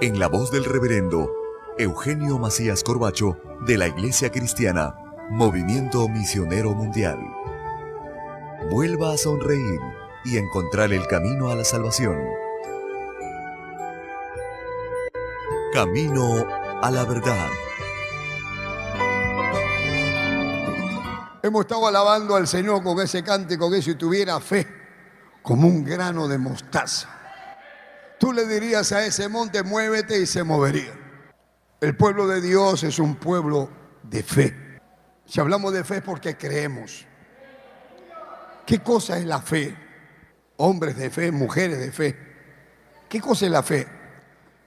en la voz del reverendo Eugenio Macías Corbacho de la Iglesia Cristiana, Movimiento Misionero Mundial. Vuelva a sonreír y encontrar el camino a la salvación. Camino a la verdad. Hemos estado alabando al Señor con ese cántico que si tuviera fe como un grano de mostaza tú le dirías a ese monte, muévete y se movería. El pueblo de Dios es un pueblo de fe. Si hablamos de fe es porque creemos. ¿Qué cosa es la fe? Hombres de fe, mujeres de fe. ¿Qué cosa es la fe?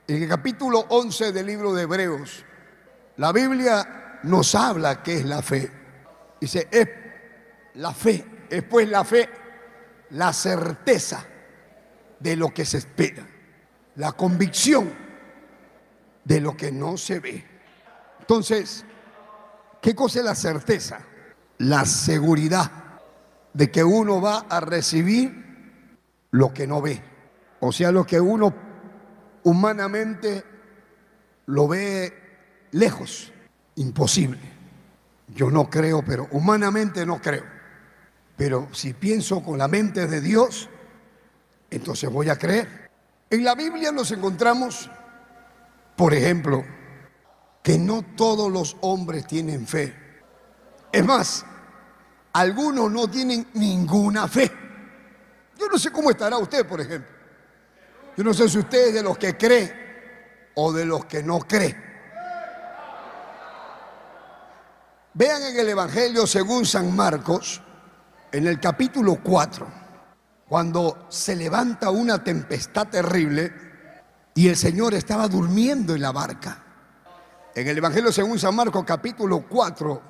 En el capítulo 11 del libro de Hebreos, la Biblia nos habla qué es la fe. Dice, es la fe, es pues la fe, la certeza de lo que se espera la convicción de lo que no se ve. Entonces, ¿qué cosa es la certeza? La seguridad de que uno va a recibir lo que no ve. O sea, lo que uno humanamente lo ve lejos, imposible. Yo no creo, pero humanamente no creo. Pero si pienso con la mente de Dios, entonces voy a creer. En la Biblia nos encontramos, por ejemplo, que no todos los hombres tienen fe. Es más, algunos no tienen ninguna fe. Yo no sé cómo estará usted, por ejemplo. Yo no sé si usted es de los que cree o de los que no cree. Vean en el Evangelio según San Marcos, en el capítulo 4 cuando se levanta una tempestad terrible y el Señor estaba durmiendo en la barca. En el Evangelio según San Marcos capítulo 4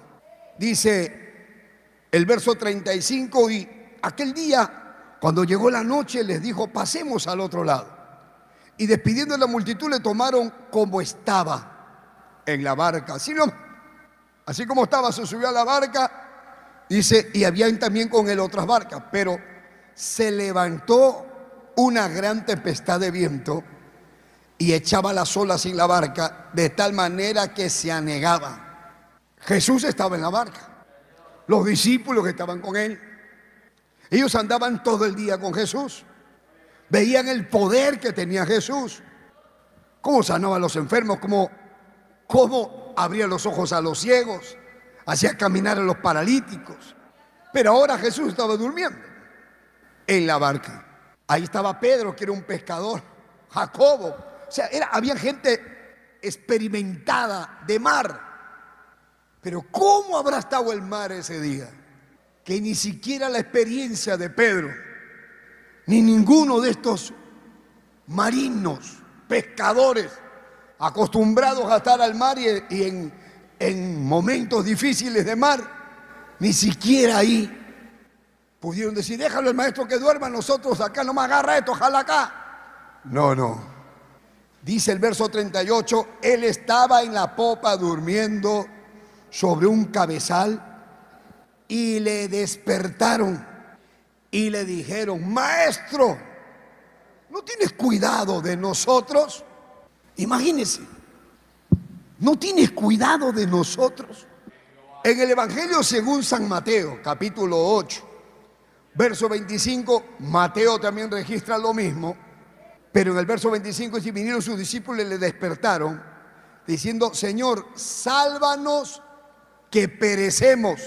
dice el verso 35 y aquel día cuando llegó la noche les dijo pasemos al otro lado. Y despidiendo a la multitud le tomaron como estaba en la barca. Así, no, así como estaba se subió a la barca, dice, y habían también con él otras barcas, pero se levantó una gran tempestad de viento y echaba las olas en la barca de tal manera que se anegaba. Jesús estaba en la barca, los discípulos que estaban con él, ellos andaban todo el día con Jesús, veían el poder que tenía Jesús, cómo sanaba a los enfermos, cómo, cómo abría los ojos a los ciegos, hacía caminar a los paralíticos. Pero ahora Jesús estaba durmiendo en la barca. Ahí estaba Pedro, que era un pescador, Jacobo. O sea, había gente experimentada de mar. Pero ¿cómo habrá estado el mar ese día? Que ni siquiera la experiencia de Pedro, ni ninguno de estos marinos, pescadores, acostumbrados a estar al mar y, en, en momentos difíciles de mar, ni siquiera ahí Pudieron decir, déjalo el maestro que duerma, nosotros acá no me agarra esto, ojalá acá. No, no. Dice el verso 38, él estaba en la popa durmiendo sobre un cabezal y le despertaron y le dijeron, maestro, ¿no tienes cuidado de nosotros? Imagínese, ¿no tienes cuidado de nosotros? En el Evangelio según San Mateo, capítulo 8, Verso 25, Mateo también registra lo mismo, pero en el verso 25 si vinieron sus discípulos y le despertaron, diciendo, Señor, sálvanos que perecemos,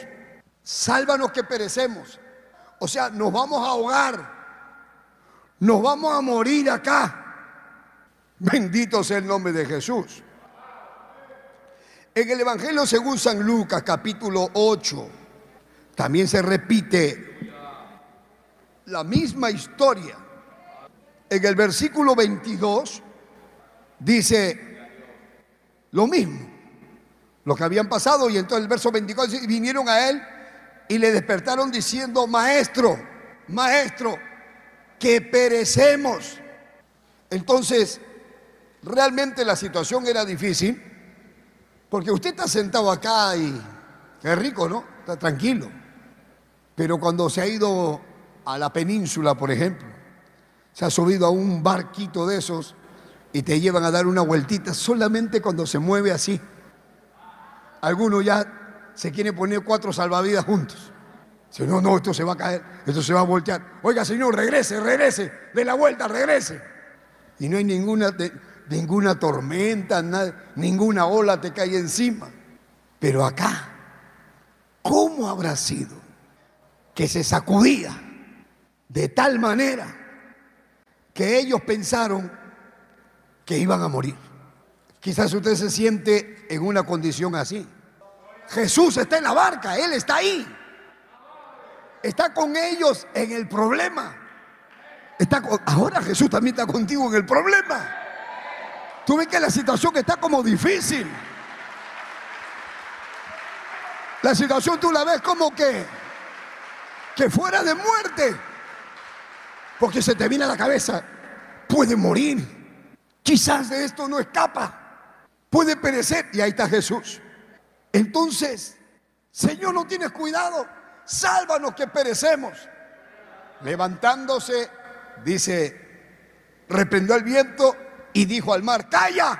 sálvanos que perecemos. O sea, nos vamos a ahogar, nos vamos a morir acá. Bendito sea el nombre de Jesús. En el Evangelio según San Lucas, capítulo 8, también se repite la misma historia. En el versículo 22 dice, lo mismo, lo que habían pasado. Y entonces el verso 24 dice, vinieron a él y le despertaron diciendo, maestro, maestro, que perecemos. Entonces, realmente la situación era difícil, porque usted está sentado acá y es rico, ¿no? Está tranquilo. Pero cuando se ha ido a la península, por ejemplo, se ha subido a un barquito de esos y te llevan a dar una vueltita solamente cuando se mueve así. Algunos ya se quieren poner cuatro salvavidas juntos. Si no, no, esto se va a caer, esto se va a voltear. Oiga, señor, regrese, regrese, de la vuelta, regrese. Y no hay ninguna, ninguna tormenta, ninguna ola te cae encima. Pero acá, ¿cómo habrá sido que se sacudía de tal manera que ellos pensaron que iban a morir? Quizás usted se siente en una condición así. Jesús está en la barca, Él está ahí está con ellos en el problema. Ahora Jesús también está contigo en el problema. Tú ves que la situación está como difícil. La situación tú la ves como que, que fuera de muerte. Porque se te viene a la cabeza, puede morir. Quizás de esto no escapa. Puede perecer. Y ahí está Jesús. Entonces, Señor, no tienes cuidado sálvanos que perecemos. Levantándose, dice, reprendió el viento y dijo al mar, calla,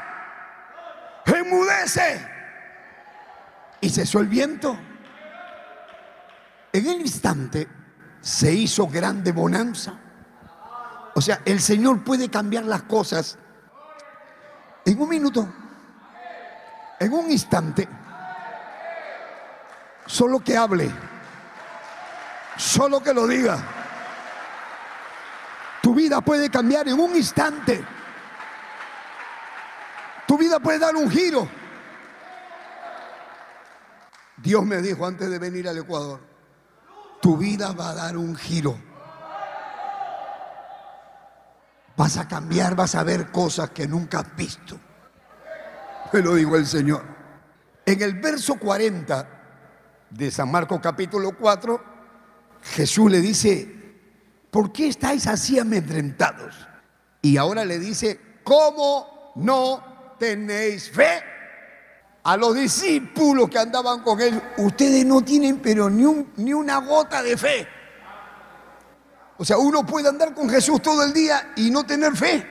enmudece. Y cesó el viento. En el instante se hizo grande bonanza. O sea, el Señor puede cambiar las cosas en un minuto, en un instante, solo que hable. Solo que lo diga. Tu vida puede cambiar en un instante. Tu vida puede dar un giro. Dios me dijo antes de venir al Ecuador, tu vida va a dar un giro. Vas a cambiar, vas a ver cosas que nunca has visto. Me lo dijo el Señor. En el verso 40 de San Marcos capítulo 4, Jesús le dice, ¿por qué estáis así amedrentados? Y ahora le dice, ¿cómo no tenéis fe? A los discípulos que andaban con él, ustedes no tienen pero ni, ni una gota de fe. O sea, uno puede andar con Jesús todo el día y no tener fe.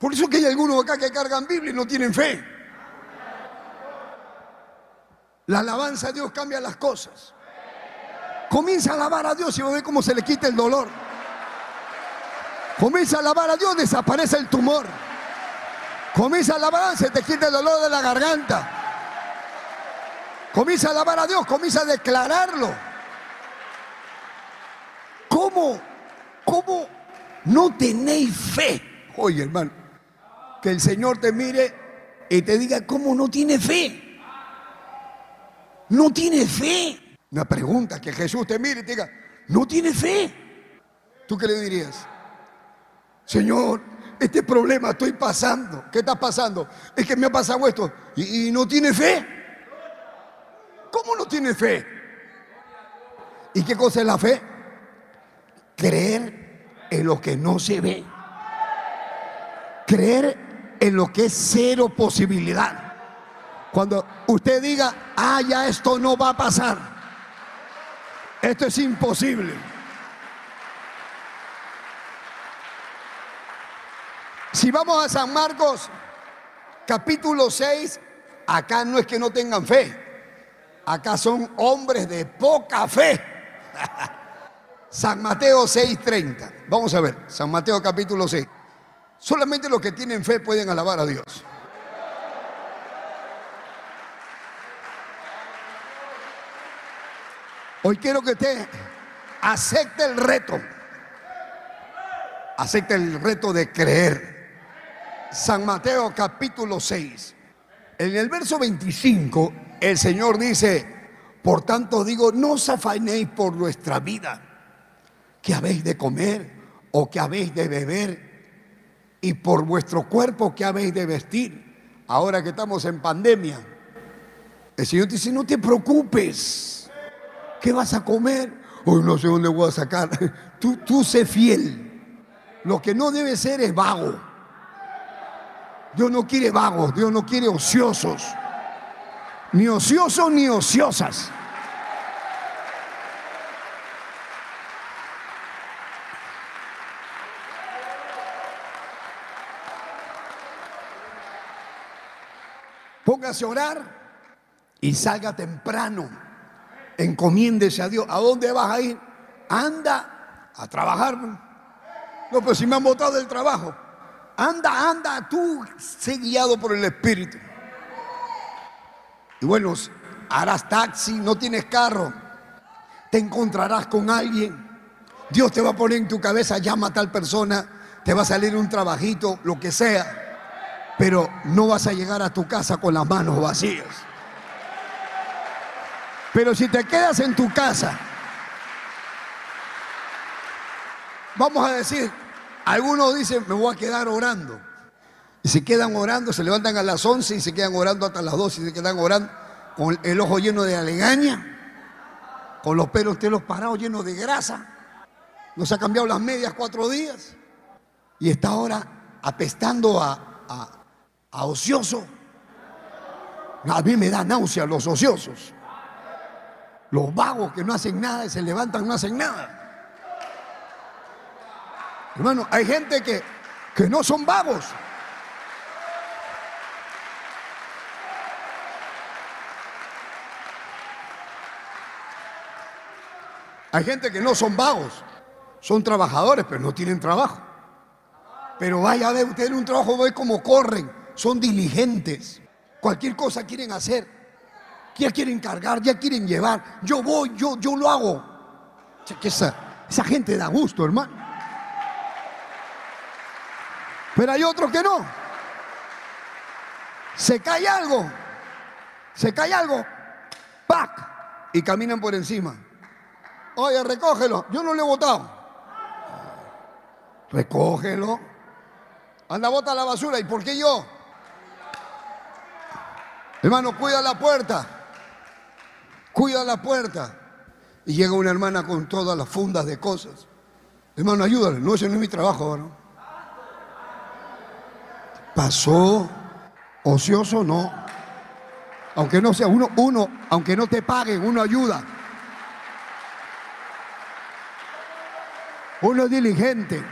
Por eso que hay algunos acá que cargan Biblia y no tienen fe. La alabanza a Dios cambia las cosas. Comienza a alabar a Dios y va a ver cómo se le quita el dolor. Comienza a alabar a Dios, desaparece el tumor. Comienza a alabar, se te quita el dolor de la garganta. Comienza a alabar a Dios, comienza a declararlo. ¿Cómo? ¿Cómo no tenéis fe? Oye, hermano, que el Señor te mire y te diga, ¿cómo no tiene fe? No tiene fe. Una pregunta, que Jesús te mire y te diga, ¿no tiene fe? ¿Tú qué le dirías? Señor, este problema estoy pasando. ¿Qué está pasando? Es que me ha pasado esto. ¿Y, y no tiene fe? ¿Cómo no tiene fe? ¿Y qué cosa es la fe? Creer en lo que no se ve. Creer en lo que es cero posibilidad. Cuando usted diga, ah, ya esto no va a pasar. Esto es imposible. Si vamos a San Marcos capítulo 6, acá no es que no tengan fe. Acá son hombres de poca fe. San Mateo 6:30. Vamos a ver, San Mateo capítulo 6. Solamente los que tienen fe pueden alabar a Dios. Hoy quiero que usted acepte el reto. Acepte el reto de creer. San Mateo capítulo 6. En el verso 25 el Señor dice, por tanto digo, no os afanéis por nuestra vida, que habéis de comer o que habéis de beber, y por vuestro cuerpo que habéis de vestir. ahora que estamos en pandemia, el Señor dice, no te preocupes, ¿qué vas a comer? Hoy no sé dónde voy a sacar. Tú, tú sé fiel. Lo que no debe ser es vago. Dios no quiere vagos, Dios no quiere ociosos. Ni ociosos ni ociosas. Póngase a orar y salga temprano. Encomiéndese a Dios. ¿A dónde vas a ir? Anda a trabajar. No, pues si me han botado del trabajo. Anda, anda, tú sé guiado por el Espíritu. Y bueno, harás taxi, no tienes carro, te encontrarás con alguien. Dios te va a poner en tu cabeza, llama a tal persona, te va a salir un trabajito, lo que sea pero no vas a llegar a tu casa con las manos vacías. Pero si te quedas en tu casa, vamos a decir, algunos dicen, me voy a quedar orando. Y se quedan orando, se levantan a las 11 y se quedan orando hasta las 12 y se quedan orando con el ojo lleno de alegaña, con los pelos los parados llenos de grasa. No se ha cambiado las medias cuatro días y está ahora apestando a ocioso. A mí me da náusea los ociosos. Los vagos que no hacen nada y se levantan no hacen nada. Hermano, hay gente que, que no son vagos. Hay gente que no son vagos, son trabajadores, pero no tienen trabajo. Pero vaya a ver usted en un trabajo, ve cómo corren, son diligentes. Cualquier cosa quieren hacer. Ya quieren cargar, ya quieren llevar. Yo voy, yo, yo lo hago. esa, gente da gusto, hermano. Pero hay otros que no. Se cae algo. Se cae algo. ¡Pac! Y caminan por encima. Oye, recógelo. Yo no le he votado. Recógelo. Anda, bota la basura. ¿Y por qué yo? Hermano, cuida la puerta. Cuida la puerta. Y llega una hermana con todas las fundas de cosas. Hermano, ayúdale. No, ese no es mi trabajo, ¿no? Pasó ocioso, no. Aunque no sea uno, uno, aunque no te paguen, uno ayuda. Uno es diligente.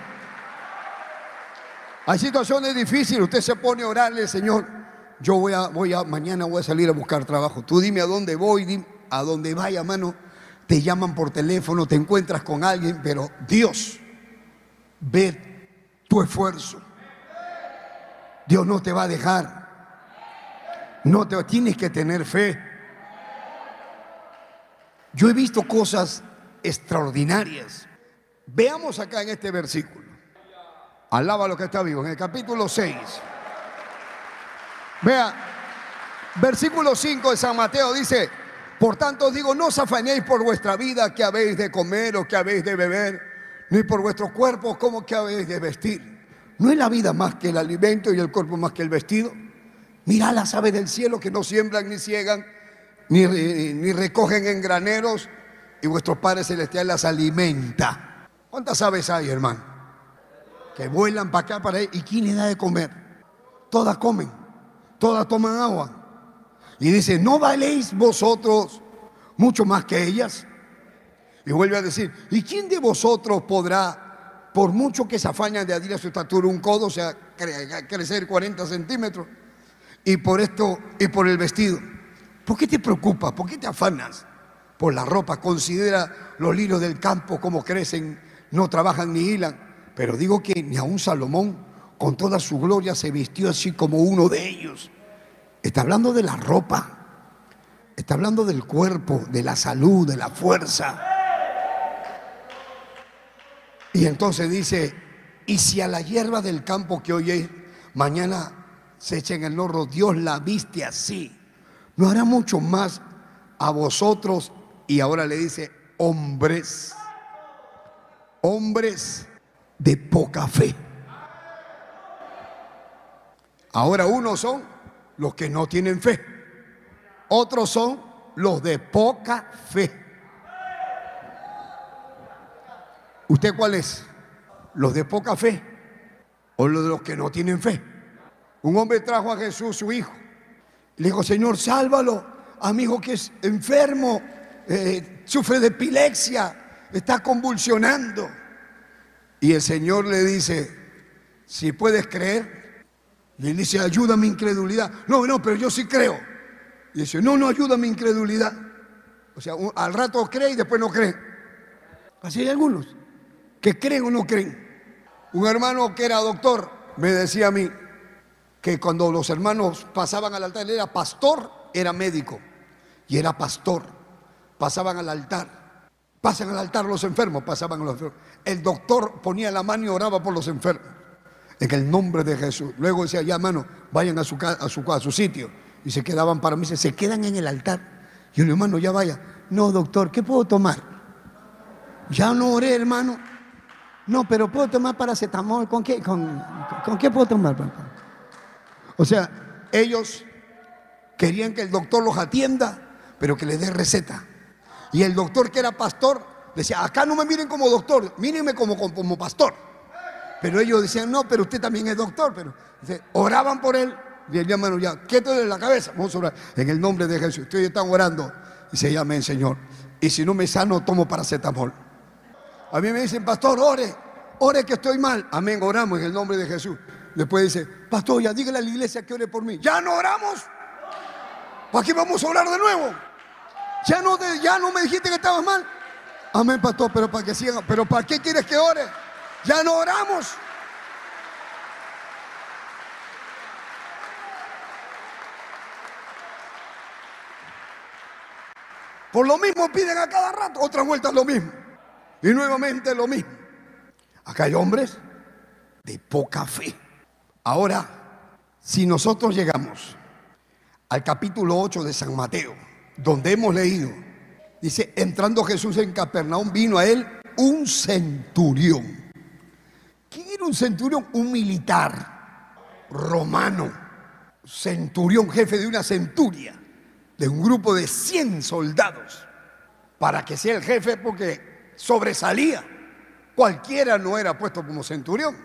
Hay situaciones difíciles, usted se pone a orarle, Señor yo voy a, voy a, mañana voy a salir a buscar trabajo. Tú dime a dónde voy, a dónde vaya, mano. Te llaman por teléfono, te encuentras con alguien, pero Dios ve tu esfuerzo. Dios no te va a dejar. No te tienes que tener fe. Yo he visto cosas extraordinarias. Veamos acá en este versículo. Alaba lo que está vivo. En el capítulo 6. Vea, versículo 5 de San Mateo dice, por tanto digo, no os afanéis por vuestra vida que habéis de comer o que habéis de beber, ni por vuestros cuerpos como que habéis de vestir. ¿No es la vida más que el alimento y el cuerpo más que el vestido? Mirad las aves del cielo que no siembran ni ciegan, ni, ni recogen en graneros, y vuestros padres celestiales las alimenta. ¿Cuántas aves hay, hermano? Que vuelan para acá, para ahí. ¿Y quién les da de comer? Todas comen todas toman agua. Y dice, ¿no valéis vosotros mucho más que ellas? Y vuelve a decir, ¿y quién de vosotros podrá, por mucho que se afañan de adir a su estatura un codo, o sea, crecer 40 centímetros, y por esto, y por el vestido? ¿Por qué te preocupas? ¿Por qué te afanas? Por la ropa. Considera los lirios del campo como crecen, no trabajan ni hilan. Pero digo que ni a un Salomón con toda su gloria se vistió así como uno de ellos. Está hablando de la ropa, está hablando del cuerpo, de la salud, de la fuerza. Y entonces dice, y si a la hierba del campo que hoy mañana se echa en el horno, Dios la viste así, no hará mucho más a vosotros. Y ahora le dice, hombres, hombres de poca fe. Ahora unos son los que no tienen fe. Otros son los de poca fe. ¿Usted cuál es? ¿Los de poca fe o los de los que no tienen fe? Un hombre trajo a Jesús, su hijo. Le dijo, Señor, sálvalo a mi hijo que es enfermo, eh, sufre de epilepsia, está convulsionando. Y el Señor le dice, si puedes creer, le dice, ayuda mi incredulidad. No, no, pero yo sí creo. Y dice, no, no ayuda mi incredulidad. O sea, al rato cree y después no cree. Así hay algunos que creen o no creen. Un hermano que era doctor me decía a mí que cuando los hermanos pasaban al altar, él era pastor, era médico y era pastor. Pasaban al altar. Pasan al altar los enfermos, pasaban a los enfermos. El doctor ponía la mano y oraba por los enfermos. En el nombre de Jesús. Luego decía, ya hermano, vayan a su, a su, a su sitio. Y se quedaban para mí, se quedan en el altar. Y el hermano, ya vaya. No, doctor, ¿qué puedo tomar? Ya no oré, hermano. No, pero puedo tomar paracetamol. ¿Con qué, con, con qué puedo tomar? O sea, ellos querían que el doctor los atienda, pero que les dé receta. Y el doctor que era pastor decía, acá no me miren como doctor, mírenme como, como, pastor. Pero ellos decían, no, pero usted también es doctor. Pero oraban por él. Y él hermano, ya, ¿qué te en la cabeza? Vamos a orar. En el nombre de Jesús. Ustedes están orando. Y se llama Señor. Y si no me sano, tomo paracetamol. A mí me dicen, pastor, ore, ore que estoy mal. Amén, oramos en el nombre de Jesús. Después dice, pastor, ya dígale a la iglesia que ore por mí. Ya no oramos. ¿Para qué vamos a orar de nuevo? Ya no, ya no me dijiste que estabas mal. Amén, pastor, pero para que sigan. Pero ¿para qué quieres que ore? Ya no oramos. Por lo mismo piden a cada rato, otra vuelta lo mismo. Y nuevamente lo mismo. Acá hay hombres de poca fe. Ahora, si nosotros llegamos al capítulo 8 de San Mateo, donde hemos leído, dice, entrando Jesús en Capernaum, vino a él un centurión. ¿Quién era un centurión? Un militar romano, centurión, jefe de una centuria, de un grupo de 100 soldados, para que sea el jefe porque sobresalía. Cualquiera no era puesto como centurión.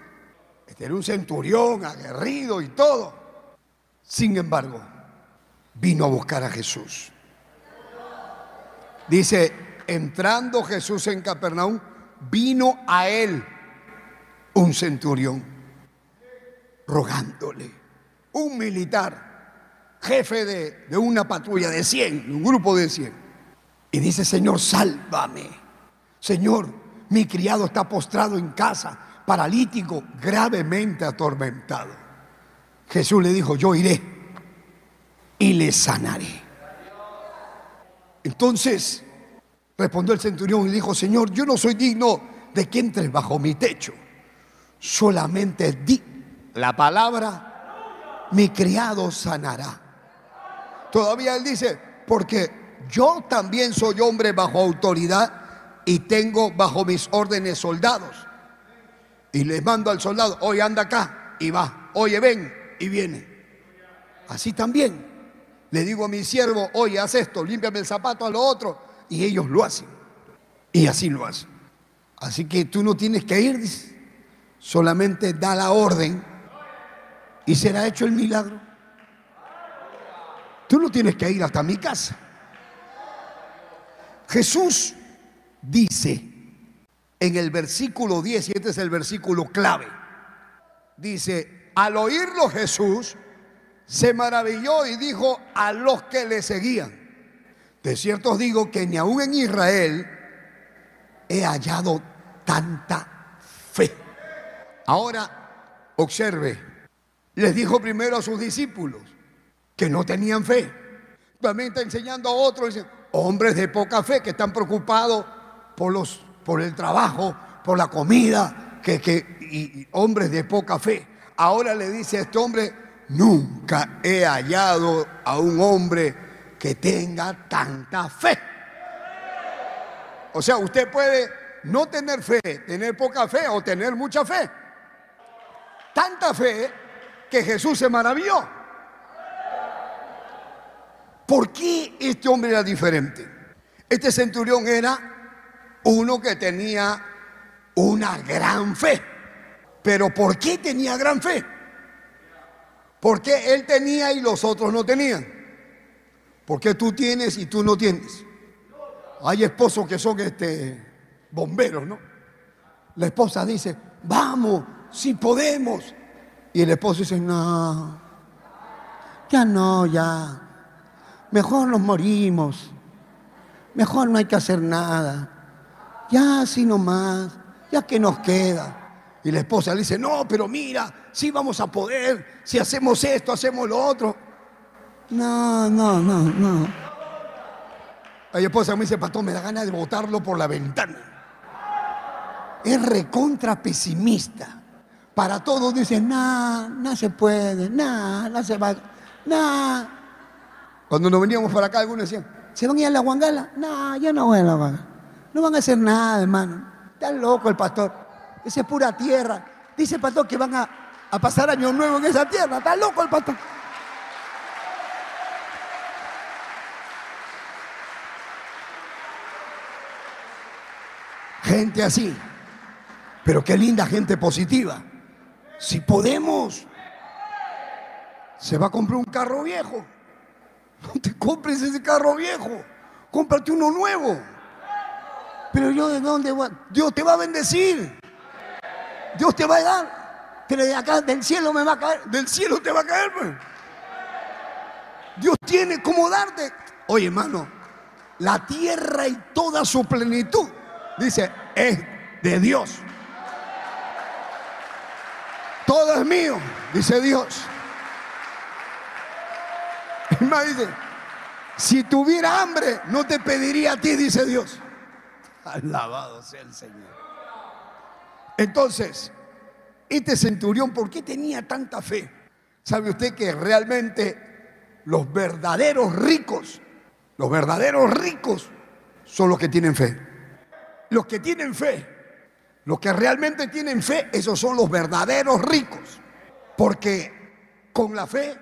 Este era un centurión aguerrido y todo. Sin embargo, vino a buscar a Jesús. Dice, entrando Jesús en Capernaum, vino a él un centurión, rogándole, un militar, jefe de, una patrulla de 100, un grupo de 100. Y dice, Señor, sálvame. Señor, mi criado está postrado en casa, paralítico, gravemente atormentado. Jesús le dijo, yo iré y le sanaré. Entonces respondió el centurión y dijo, Señor, yo no soy digno de que entres bajo mi techo. Solamente di la palabra, mi criado sanará. Todavía él dice, porque yo también soy hombre bajo autoridad y tengo bajo mis órdenes soldados. Y les mando al soldado, oye, anda acá y va, oye, ven y viene. Así también le digo a mi siervo, oye, haz esto, límpiame el zapato a lo otro, y ellos lo hacen. Y así lo hacen. Así que tú no tienes que ir, solamente da la orden y será hecho el milagro. Tú no tienes que ir hasta mi casa. Jesús dice en el versículo 10, y este es el versículo clave, dice, al oírlo Jesús, se maravilló y dijo a los que le seguían, de cierto os digo que ni aún en Israel he hallado tanta fe. Ahora, observe, les dijo primero a sus discípulos que no tenían fe. También está enseñando a otros, hombres de poca fe que están preocupados por, los, por el trabajo, por la comida, que, que, y hombres de poca fe. Ahora le dice a este hombre, Nunca he hallado a un hombre que tenga tanta fe. O sea, usted puede no tener fe, tener poca fe o tener mucha fe. Tanta fe que Jesús se maravilló. ¿Por qué este hombre era diferente? Este centurión era uno que tenía una gran fe. Pero ¿por qué tenía gran fe? Porque él tenía y los otros no tenían. Porque tú tienes y tú no tienes. Hay esposos que son este, bomberos, ¿no? La esposa dice, vamos, si podemos. Y el esposo dice, no, ya no, ya. Mejor nos morimos. Mejor no hay que hacer nada. Ya así nomás, ya que nos queda. Y la esposa le dice, no, pero mira, sí vamos a poder, si hacemos esto, hacemos lo otro. No, no, no, no. La esposa me dice, pastor, me da ganas de botarlo por la ventana. Es recontra pesimista. Para todos dicen, no, no se puede, no, no se va, no. Cuando nos veníamos para acá, algunos decían, ¿se van a ir a la Guangala? No, yo no voy a la Guangala. No van a hacer nada, hermano. Está loco el pastor. Esa es pura tierra. Dice el pastor que van a, a pasar año nuevo en esa tierra. Está loco el pastor. Gente así. Pero qué linda gente positiva. Si podemos, se va a comprar un carro viejo. No te compres ese carro viejo. Cómprate uno nuevo. Pero yo de dónde voy? Dios te va a bendecir. Dios te va a dar. Pero de acá del cielo me va a caer. Del cielo te va a caer. Pues. Dios tiene como darte. Oye, hermano, la tierra y toda su plenitud, dice, es de Dios. Todo es mío, dice Dios. Y si tuviera hambre, no te pediría a ti, dice Dios. Alabado sea el Señor. Entonces, este centurión, ¿por qué tenía tanta fe? ¿Sabe usted que realmente los verdaderos ricos, los verdaderos ricos son los que tienen fe? Los que tienen fe los que realmente tienen fe, esos son los verdaderos ricos. Porque con la fe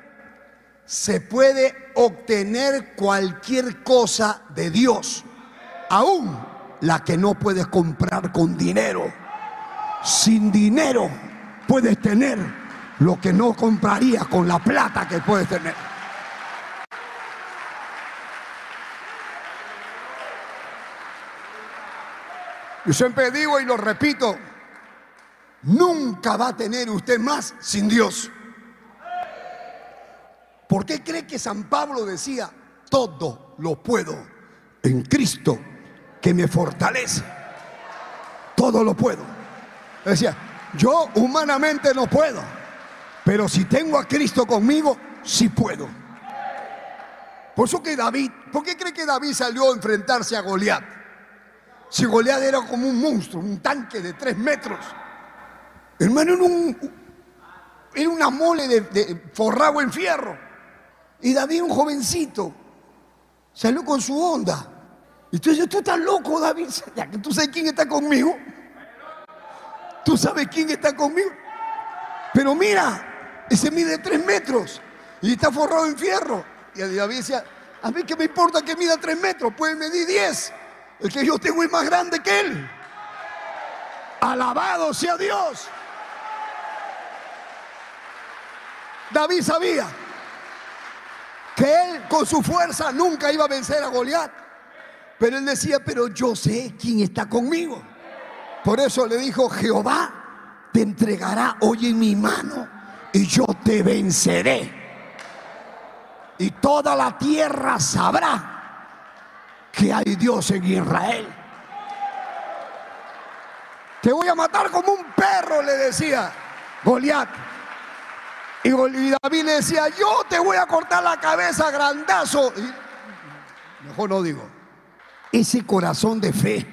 se puede obtener cualquier cosa de Dios, aún la que no puedes comprar con dinero. Sin dinero puedes tener lo que no comprarías con la plata que puedes tener. Yo siempre digo y lo repito, nunca va a tener usted más sin Dios. ¿Por qué cree que San Pablo decía, todo lo puedo en Cristo que me fortalece? Todo lo puedo. Decía, yo humanamente no puedo, pero si tengo a Cristo conmigo, sí puedo. Por eso que David, ¿por qué cree que David salió a enfrentarse a Goliat? Si Goliat era como un monstruo, un tanque de tres metros. Hermano, era, era una mole de, forrado en fierro. Y David, un jovencito, salió con su onda. Y tú dices, tú estás loco, David. Tú sabes quién está conmigo. Tú sabes quién está conmigo. Pero mira, ese mide tres metros y está forrado en fierro. Y David decía, a mí que me importa que mida tres metros, puede medir diez. El que yo tengo es más grande que él. Alabado sea Dios. David sabía que él con su fuerza nunca iba a vencer a Goliat. Pero él decía, pero yo sé quién está conmigo. Por eso le dijo, Jehová te entregará hoy en mi mano y yo te venceré. Y toda la tierra sabrá que hay Dios en Israel. Te voy a matar como un perro, le decía Goliat. Y David le decía, yo te voy a cortar la cabeza grandazo. mejor no digo. Ese corazón de fe,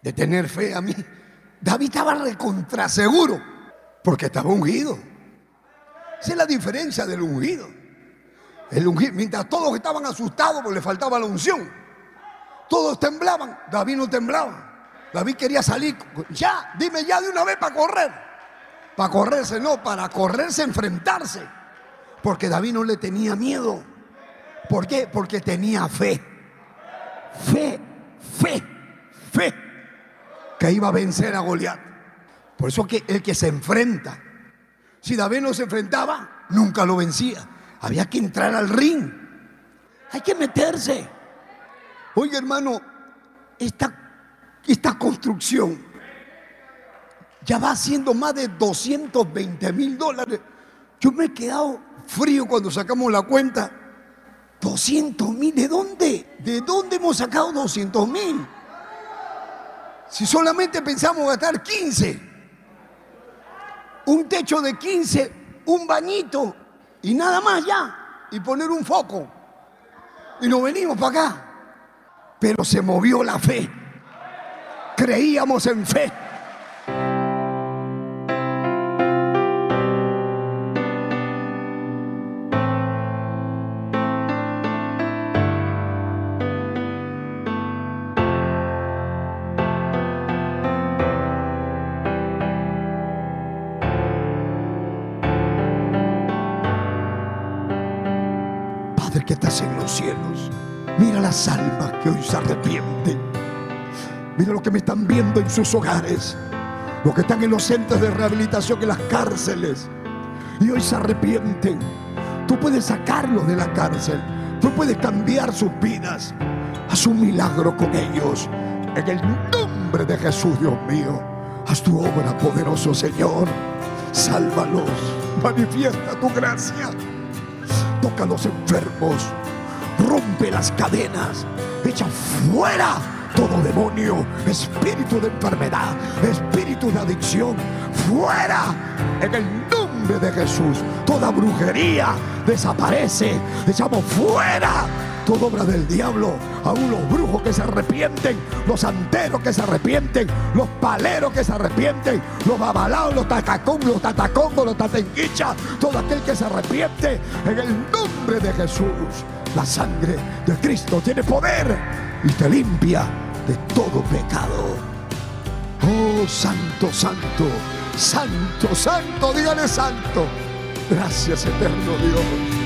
de tener fe a mí, David estaba recontra seguro, porque estaba ungido. Esa es la diferencia del ungido. El ungido, mientras todos estaban asustados porque le faltaba la unción. Todos temblaban, David no temblaba. David quería salir, ya, dime ya de una vez para correr. Para correrse, no, para correrse, enfrentarse. Porque David no le tenía miedo. ¿Por qué? Porque tenía fe. Fe, fe, fe. Que iba a vencer a Goliat. Por eso que el que se enfrenta. Si David no se enfrentaba, nunca lo vencía. Había que entrar al ring. Hay que meterse. Oye, hermano, esta, esta construcción ya va siendo más de 220 mil dólares. Yo me he quedado frío cuando sacamos la cuenta. 200 mil, ¿de dónde? ¿De dónde hemos sacado 200 mil? Si solamente pensamos gastar 15, un techo de 15, un bañito y nada más ya, y poner un foco. Y nos venimos para acá. Pero se movió la fe. Creíamos en fe. Padre que estás en los cielos, mira las almas que hoy se arrepienten. Mira lo que me están viendo en sus hogares, los que están en los centros de rehabilitación, en las cárceles, y hoy se arrepienten. Tú puedes sacarlos de la cárcel, tú puedes cambiar sus vidas. Haz un milagro con ellos. En el nombre de Jesús, Dios mío, haz tu obra, poderoso Señor. Sálvalos, manifiesta tu gracia toca a los enfermos, rompe las cadenas, echa fuera todo demonio, espíritu de enfermedad, espíritu de adicción, fuera en el nombre de Jesús. Toda brujería desaparece, echamos fuera toda obra del diablo, aún los brujos que se arrepienten, los santeros que se arrepienten, los paleros que se arrepienten, los babalaos, los tatacón, los tatacongos, los tatenquichas, todo aquel que se arrepiente en el nombre de Jesús. La sangre de Cristo tiene poder y te limpia de todo pecado. Oh, santo, santo, santo, santo, dígale santo. Gracias, eterno Dios.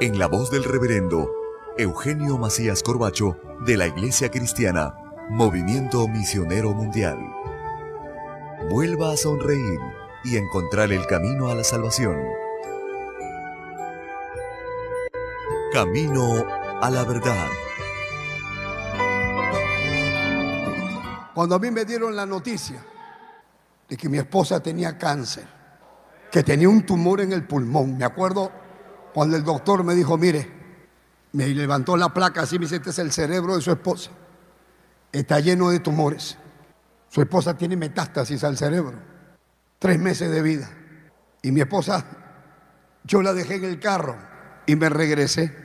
en la voz del reverendo Eugenio Macías Corbacho de la Iglesia Cristiana, Movimiento Misionero Mundial. Vuelva a sonreír y encontrar el camino a la salvación. Camino a la verdad. Cuando a mí me dieron la noticia de que mi esposa tenía cáncer, que tenía un tumor en el pulmón, me acuerdo cuando el doctor me dijo, mire, me levantó la placa así, me dice, este es el cerebro de su esposa. Está lleno de tumores. Su esposa tiene metástasis al cerebro. Tres meses de vida. Y mi esposa, yo la dejé en el carro y me regresé.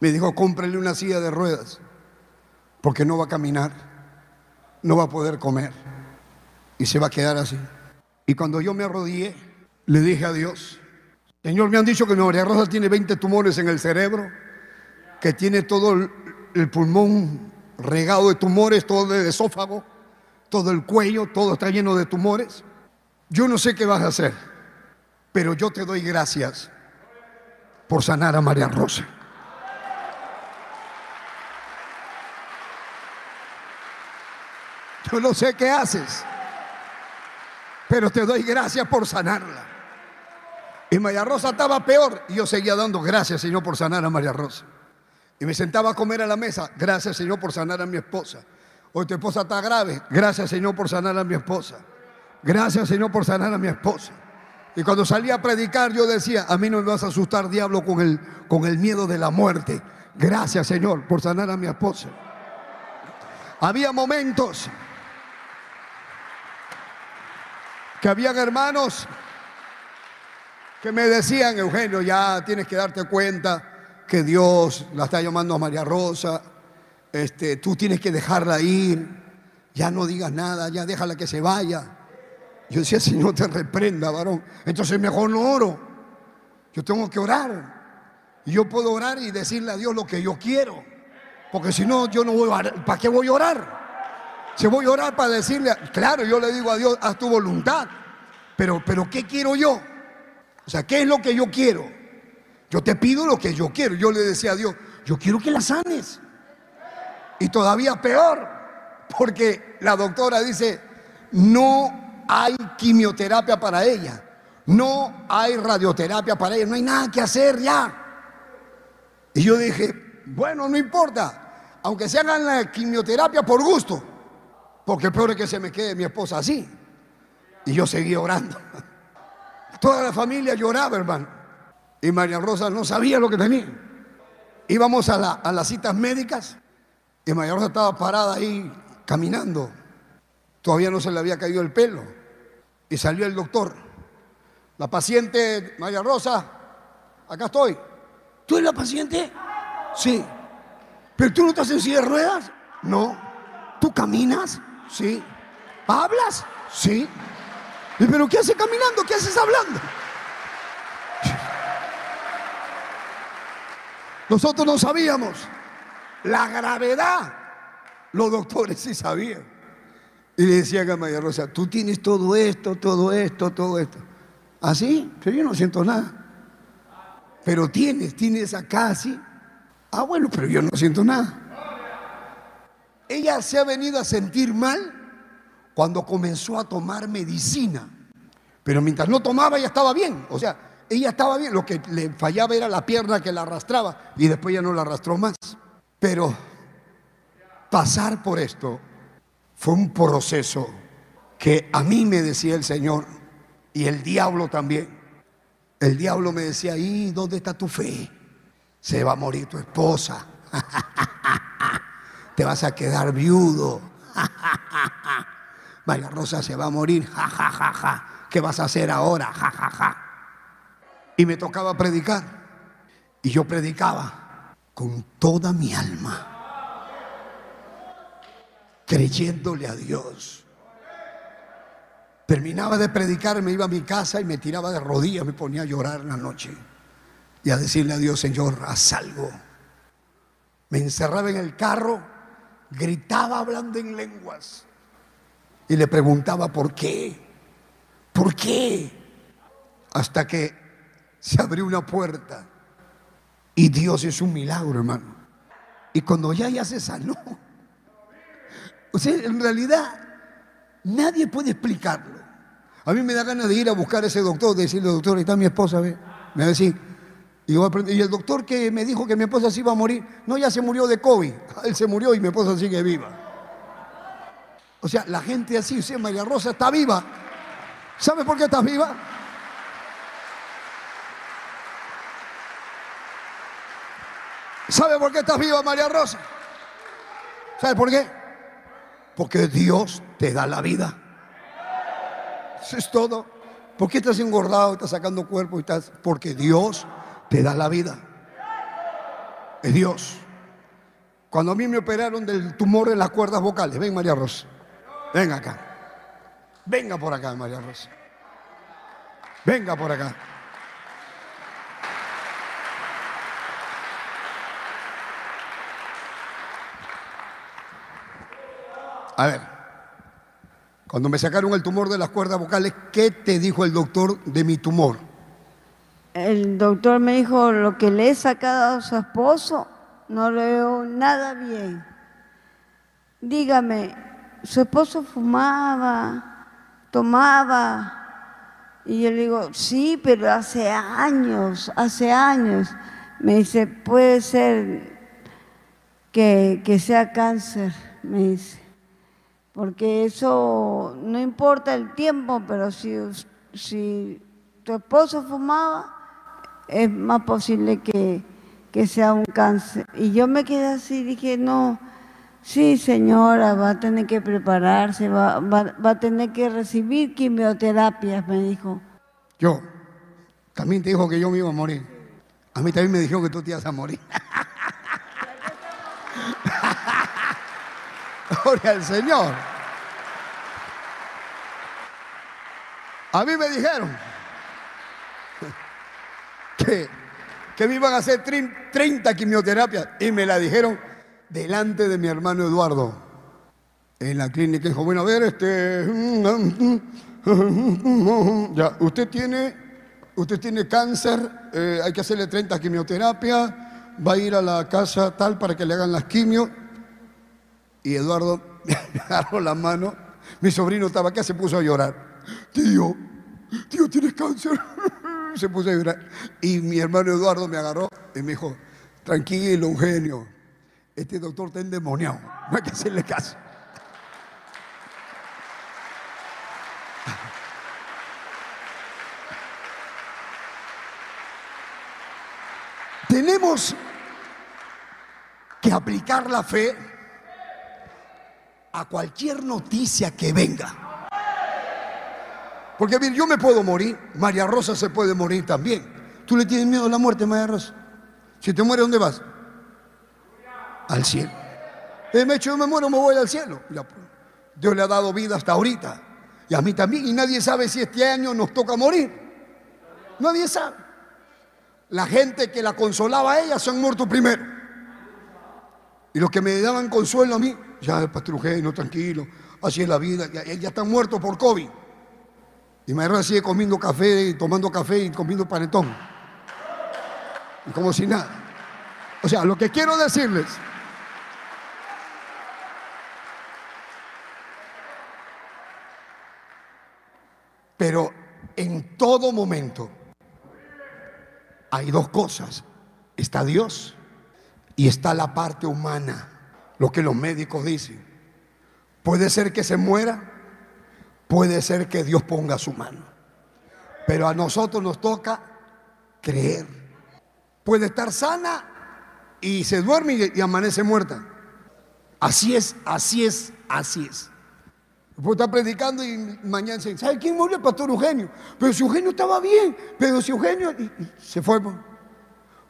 Me dijo, cómprele una silla de ruedas, porque no va a caminar, no va a poder comer y se va a quedar así. Y cuando yo me arrodillé, le dije a Dios, Señor, me han dicho que María Rosa tiene 20 tumores en el cerebro, que tiene todo el, pulmón regado de tumores, todo el esófago, todo el cuello, todo está lleno de tumores. Yo no sé qué vas a hacer, pero yo te doy gracias por sanar a María Rosa. Yo no sé qué haces, pero te doy gracias por sanarla. Y María Rosa estaba peor y yo seguía dando gracias, Señor, por sanar a María Rosa. Y me sentaba a comer a la mesa, gracias, Señor, por sanar a mi esposa. Hoy tu esposa está grave, gracias, Señor, por sanar a mi esposa. Gracias, Señor, por sanar a mi esposa. Y cuando salía a predicar, yo decía, a mí no me vas a asustar, diablo, con el, con el miedo de la muerte. Gracias, Señor, por sanar a mi esposa. Había momentos que habían hermanos que me decían, Eugenio, ya tienes que darte cuenta que Dios la está llamando a María Rosa, este, tú tienes que dejarla ir, ya no digas nada, ya déjala que se vaya. Yo decía, Señor, te reprenda, varón. Entonces mejor no oro. Yo tengo que orar. Y yo puedo orar y decirle a Dios lo que yo quiero. Porque si no, yo no voy a orar. ¿Para qué voy a orar? Si voy a orar para decirle, claro, yo le digo a Dios, haz tu voluntad. Pero, pero ¿qué quiero yo? O sea, ¿qué es lo que yo quiero? Yo te pido lo que yo quiero. Yo le decía a Dios, yo quiero que la sanes. Y todavía peor, porque la doctora dice, no hay quimioterapia para ella, no hay radioterapia para ella, no hay nada que hacer ya. Y yo dije, bueno, no importa, aunque se hagan la quimioterapia por gusto, porque peor es que se me quede mi esposa así. Y yo seguí orando. Toda la familia lloraba, hermano. Y María Rosa no sabía lo que tenía. Íbamos a, las citas médicas y María Rosa estaba parada ahí caminando. Todavía no se le había caído el pelo. Y salió el doctor. La paciente, María Rosa, acá estoy. ¿Tú eres la paciente? Sí. ¿Pero tú no estás en silla de ruedas? No. ¿Tú caminas? Sí. ¿Hablas? Sí. ¿Pero qué haces caminando? ¿Qué haces hablando? Nosotros no sabíamos la gravedad. Los doctores sí sabían. Y le decían a María Rosa, tú tienes todo esto, todo esto, todo esto. ¿Así? ¿Ah, pero yo no siento nada. Pero tienes, tienes acá así. Ah, bueno, pero yo no siento nada. Ella se ha venido a sentir mal cuando comenzó a tomar medicina. Pero mientras no tomaba ya estaba bien. O sea, ella estaba bien, lo que le fallaba era la pierna que la arrastraba y después ya no la arrastró más. Pero pasar por esto fue un proceso que a mí me decía el Señor y el diablo también. El diablo me decía, ¿y dónde está tu fe? Se va a morir tu esposa. Te vas a quedar viudo. María Rosa se va a morir. ¿Qué vas a hacer ahora? Y me tocaba predicar. Y yo predicaba con toda mi alma. Creyéndole a Dios. Terminaba de predicar, me iba a mi casa y me tiraba de rodillas, me ponía a llorar en la noche y a decirle a Dios, Señor, haz algo. Me encerraba en el carro, gritaba hablando en lenguas y le preguntaba por qué, por qué, hasta que se abrió una puerta y Dios es un milagro, hermano. Y cuando ya ya se sanó, o sea, en realidad nadie puede explicarlo. A mí me da ganas de ir a buscar a ese doctor, de decirle, doctor, ahí está mi esposa, ve. Me va a decir, y, y, el doctor que me dijo que mi esposa se iba a morir, no, ya se murió de COVID. Él se murió y mi esposa sigue viva. O sea, la gente así, o María Rosa está viva. ¿Sabe por qué está viva? ¿Sabe por qué estás viva, María Rosa? ¿Sabe por qué? Porque Dios te da la vida. Eso es todo. ¿Por qué estás engordado, estás sacando cuerpo estás? Porque Dios te da la vida. Es Dios. Cuando a mí me operaron del tumor en las cuerdas vocales, ven María Rosa, ven acá. Venga por acá, María Rosa. Venga por acá. A ver. Cuando me sacaron el tumor de las cuerdas vocales, ¿qué te dijo el doctor de mi tumor? El doctor me dijo, lo que le he sacado a su esposo, no le veo nada bien. Dígame, su esposo fumaba, tomaba. Y yo le digo, sí, pero hace años, hace años. Me dice, puede ser que, que sea cáncer, me dice porque eso no importa el tiempo, pero si, si tu esposo fumaba, es más posible que, sea un cáncer. Y yo me quedé así, dije, no, sí señora, va a tener que prepararse, va, va, va a tener que recibir quimioterapias, me dijo. Yo, también te dijo que yo me iba a morir. A mí también me dijeron que tú te ibas a morir. Gloria al Señor. A mí me dijeron que, que me iban a hacer 30 quimioterapias y me la dijeron delante de mi hermano Eduardo en la clínica. Dijo, bueno, a ver, este, ya, usted tiene, usted tiene cáncer, eh, hay que hacerle 30 quimioterapias, va a ir a la casa tal para que le hagan las quimios y Eduardo me agarró la mano. Mi sobrino estaba acá, se puso a llorar. Tío, tío, tienes cáncer. Se puso a llorar. Y mi hermano Eduardo me agarró y me dijo, tranquilo, Eugenio, este doctor está endemoniado. No hay que hacerle caso. Tenemos que aplicar la fe a cualquier noticia que venga. Porque bien, yo me puedo morir, María Rosa se puede morir también. ¿Tú le tienes miedo a la muerte, María Rosa? Si te mueres, ¿dónde vas? Al cielo. Eh, me hecho, yo me muero, me voy al cielo. Dios le ha dado vida hasta ahorita. Y a mí también. Y nadie sabe si este año nos toca morir. Nadie sabe. La gente que la consolaba a ella se han muerto primero. Y los que me daban consuelo a mí ya el tranquilo, así es la vida, ya, ya están muertos por COVID. Y María sigue comiendo café, y tomando café y comiendo panetón. Y como si nada. O sea, lo que quiero decirles, pero en todo momento, hay dos cosas. Está Dios y está la parte humana, lo que los médicos dicen. Puede ser que se muera, puede ser que Dios ponga su mano. Pero a nosotros nos toca creer. Puede estar sana y se duerme y amanece muerta. Así es, así es, así es. Después está predicando y mañana dice, ¿sabe quién murió? El pastor Eugenio. Pero si Eugenio estaba bien, pero si Eugenio se fue.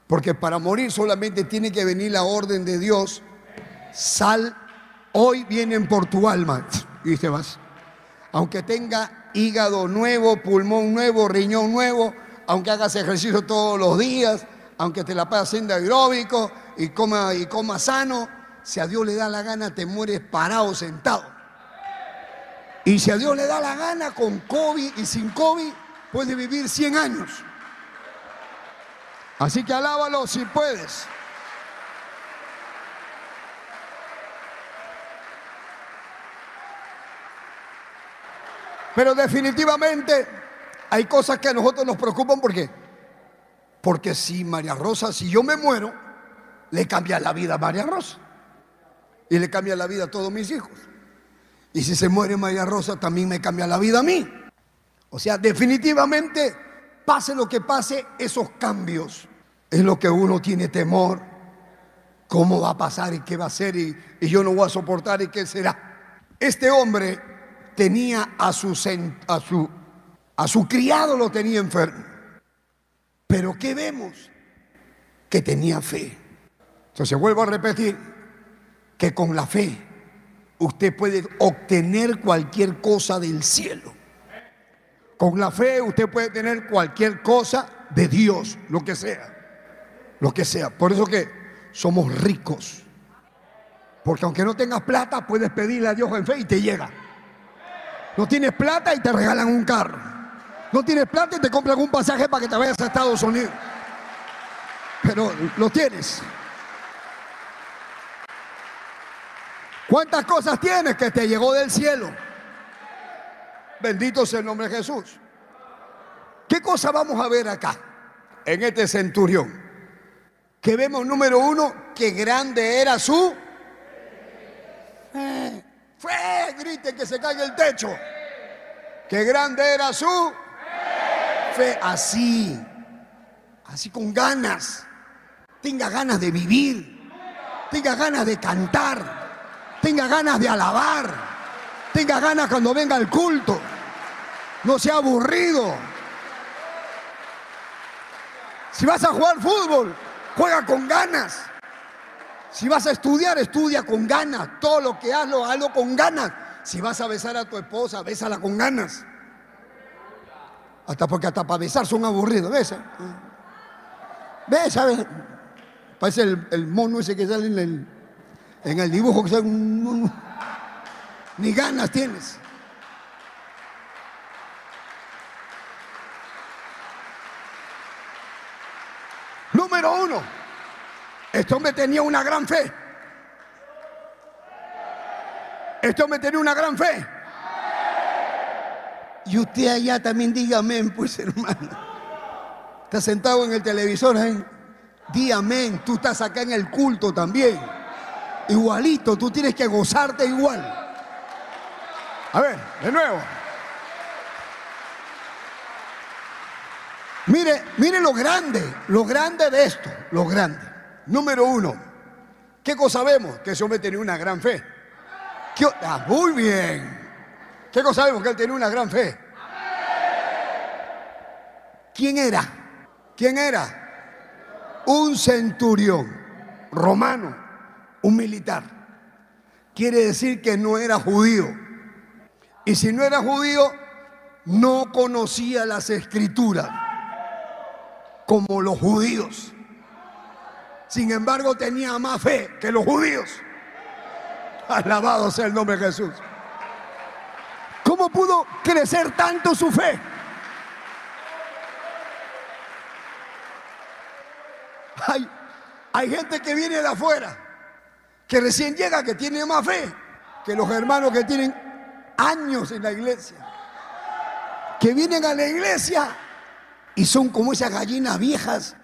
Porque para morir solamente tiene que venir la orden de Dios. Sal, hoy vienen por tu alma. Y te vas. Aunque tenga hígado nuevo, pulmón nuevo, riñón nuevo, aunque hagas ejercicio todos los días, aunque te la pases haciendo aeróbico y coma, y coma sano, si a Dios le da la gana, te mueres parado, sentado. Y si a Dios le da la gana, con COVID y sin COVID, puede vivir 100 años. Así que alábalo si puedes. Pero definitivamente hay cosas que a nosotros nos preocupan. ¿Por qué? Porque si María Rosa, si yo me muero, le cambia la vida a María Rosa. Y le cambia la vida a todos mis hijos. Y si se muere María Rosa, también me cambia la vida a mí. O sea, definitivamente, pase lo que pase, esos cambios es lo que uno tiene temor. ¿Cómo va a pasar y qué va a hacer? Y, yo no voy a soportar y qué será. Este hombre tenía a su, a su, a su criado, lo tenía enfermo. Pero ¿qué vemos? Que tenía fe. Entonces vuelvo a repetir que con la fe usted puede obtener cualquier cosa del cielo. Con la fe usted puede tener cualquier cosa de Dios, lo que sea. Lo que sea. Por eso que somos ricos. Porque aunque no tengas plata, puedes pedirle a Dios en fe y te llega. No tienes plata y te regalan un carro. No tienes plata y te compran un pasaje para que te vayas a Estados Unidos. Pero lo tienes. ¿Cuántas cosas tienes que te llegó del cielo? Bendito sea el nombre de Jesús. ¿Qué cosa vamos a ver acá en este centurión? Que vemos número uno, que grande era su fe. Fe, grite que se caiga el techo. Que grande era su fe. Así, así con ganas. Tenga ganas de vivir. Tenga ganas de cantar tenga ganas de alabar, tenga ganas cuando venga el culto, no sea aburrido. Si vas a jugar fútbol, juega con ganas. Si vas a estudiar, estudia con ganas. Todo lo que hazlo, hazlo con ganas. Si vas a besar a tu esposa, bésala con ganas. Hasta porque hasta para besar son aburridos. Besa. Besa, besa. Parece el, el mono ese que sale en el, en el dibujo que ni ganas tienes. Número uno, este hombre tenía una gran fe. Este hombre tenía una gran fe. Y usted allá también diga amén, pues hermano. Está sentado en el televisor, ¿eh? Di amén. Tú estás acá en el culto también. Igualito, tú tienes que gozarte igual. A ver, de nuevo. Mire, mire lo grande, lo grande de esto, lo grande. Número uno, ¿qué cosa vemos? Que ese hombre tenía una gran fe. Ah, muy bien. ¿Qué cosa vemos? Que él tenía una gran fe. ¿Quién era? ¿Quién era? Un centurión romano un militar. Quiere decir que no era judío. Y si no era judío, no conocía las escrituras como los judíos. Sin embargo, tenía más fe que los judíos. Alabado sea el nombre de Jesús. ¿Cómo pudo crecer tanto su fe? Hay, hay gente que viene de afuera que recién llega, que tiene más fe que los hermanos que tienen años en la iglesia. Que vienen a la iglesia y son como esas gallinas viejas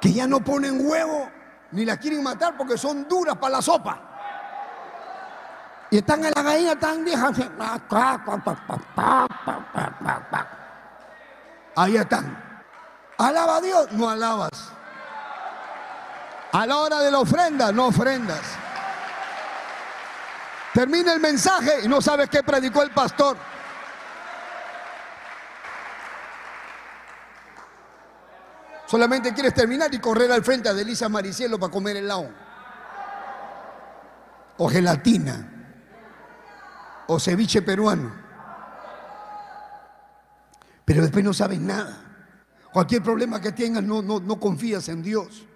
que ya no ponen huevo ni la quieren matar porque son duras para la sopa. Y están en la gallina tan viejas. Ahí están. Alaba a Dios, no alabas. A la hora de la ofrenda, no ofrendas. Termina el mensaje y no sabes qué predicó el pastor. Solamente quieres terminar y correr al frente a Delisa Maricielo para comer el helado. O gelatina. O ceviche peruano. Pero después no sabes nada. Cualquier problema que tengas no, no, no confías en Dios.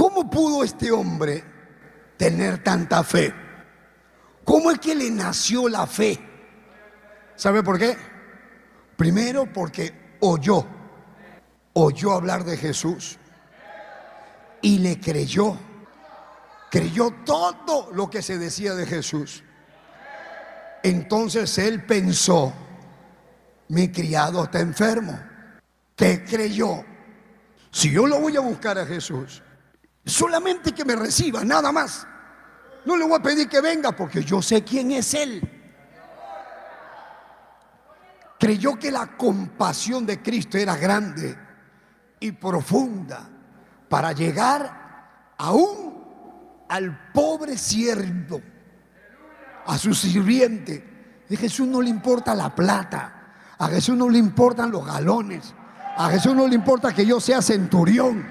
¿Cómo pudo este hombre tener tanta fe? ¿Cómo es que le nació la fe? ¿Sabe por qué? Primero porque oyó oyó hablar de Jesús y le creyó. Creyó todo lo que se decía de Jesús. Entonces él pensó, mi criado está enfermo. ¿Qué creyó? Si yo lo voy a buscar a Jesús, solamente que me reciba, nada más. No le voy a pedir que venga porque yo sé quién es él. Creyó que la compasión de Cristo era grande y profunda para llegar aún al pobre siervo, a su sirviente. A Jesús no le importa la plata, a Jesús no le importan los galones, a Jesús no le importa que yo sea centurión,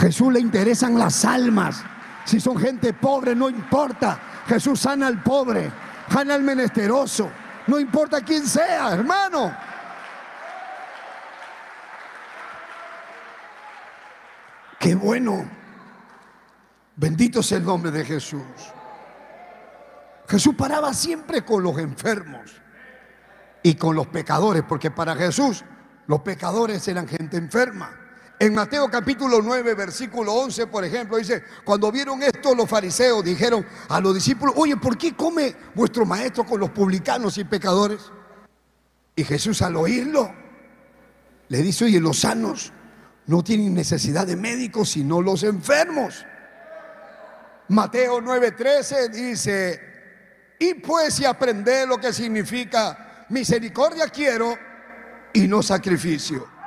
Jesús le interesan las almas. Si son gente pobre, no importa. Jesús sana al pobre, sana al menesteroso, no importa quién sea, hermano. Qué bueno. Bendito sea el nombre de Jesús. Jesús paraba siempre con los enfermos y con los pecadores, porque para Jesús los pecadores eran gente enferma. En Mateo capítulo 9, versículo 11, por ejemplo, dice, cuando vieron esto los fariseos dijeron a los discípulos, oye, ¿por qué come vuestro maestro con los publicanos y pecadores? Y Jesús al oírlo le dice, oye, los sanos no tienen necesidad de médicos sino los enfermos. Mateo 9:13 dice, y pues si aprender lo que significa misericordia quiero y no sacrificio.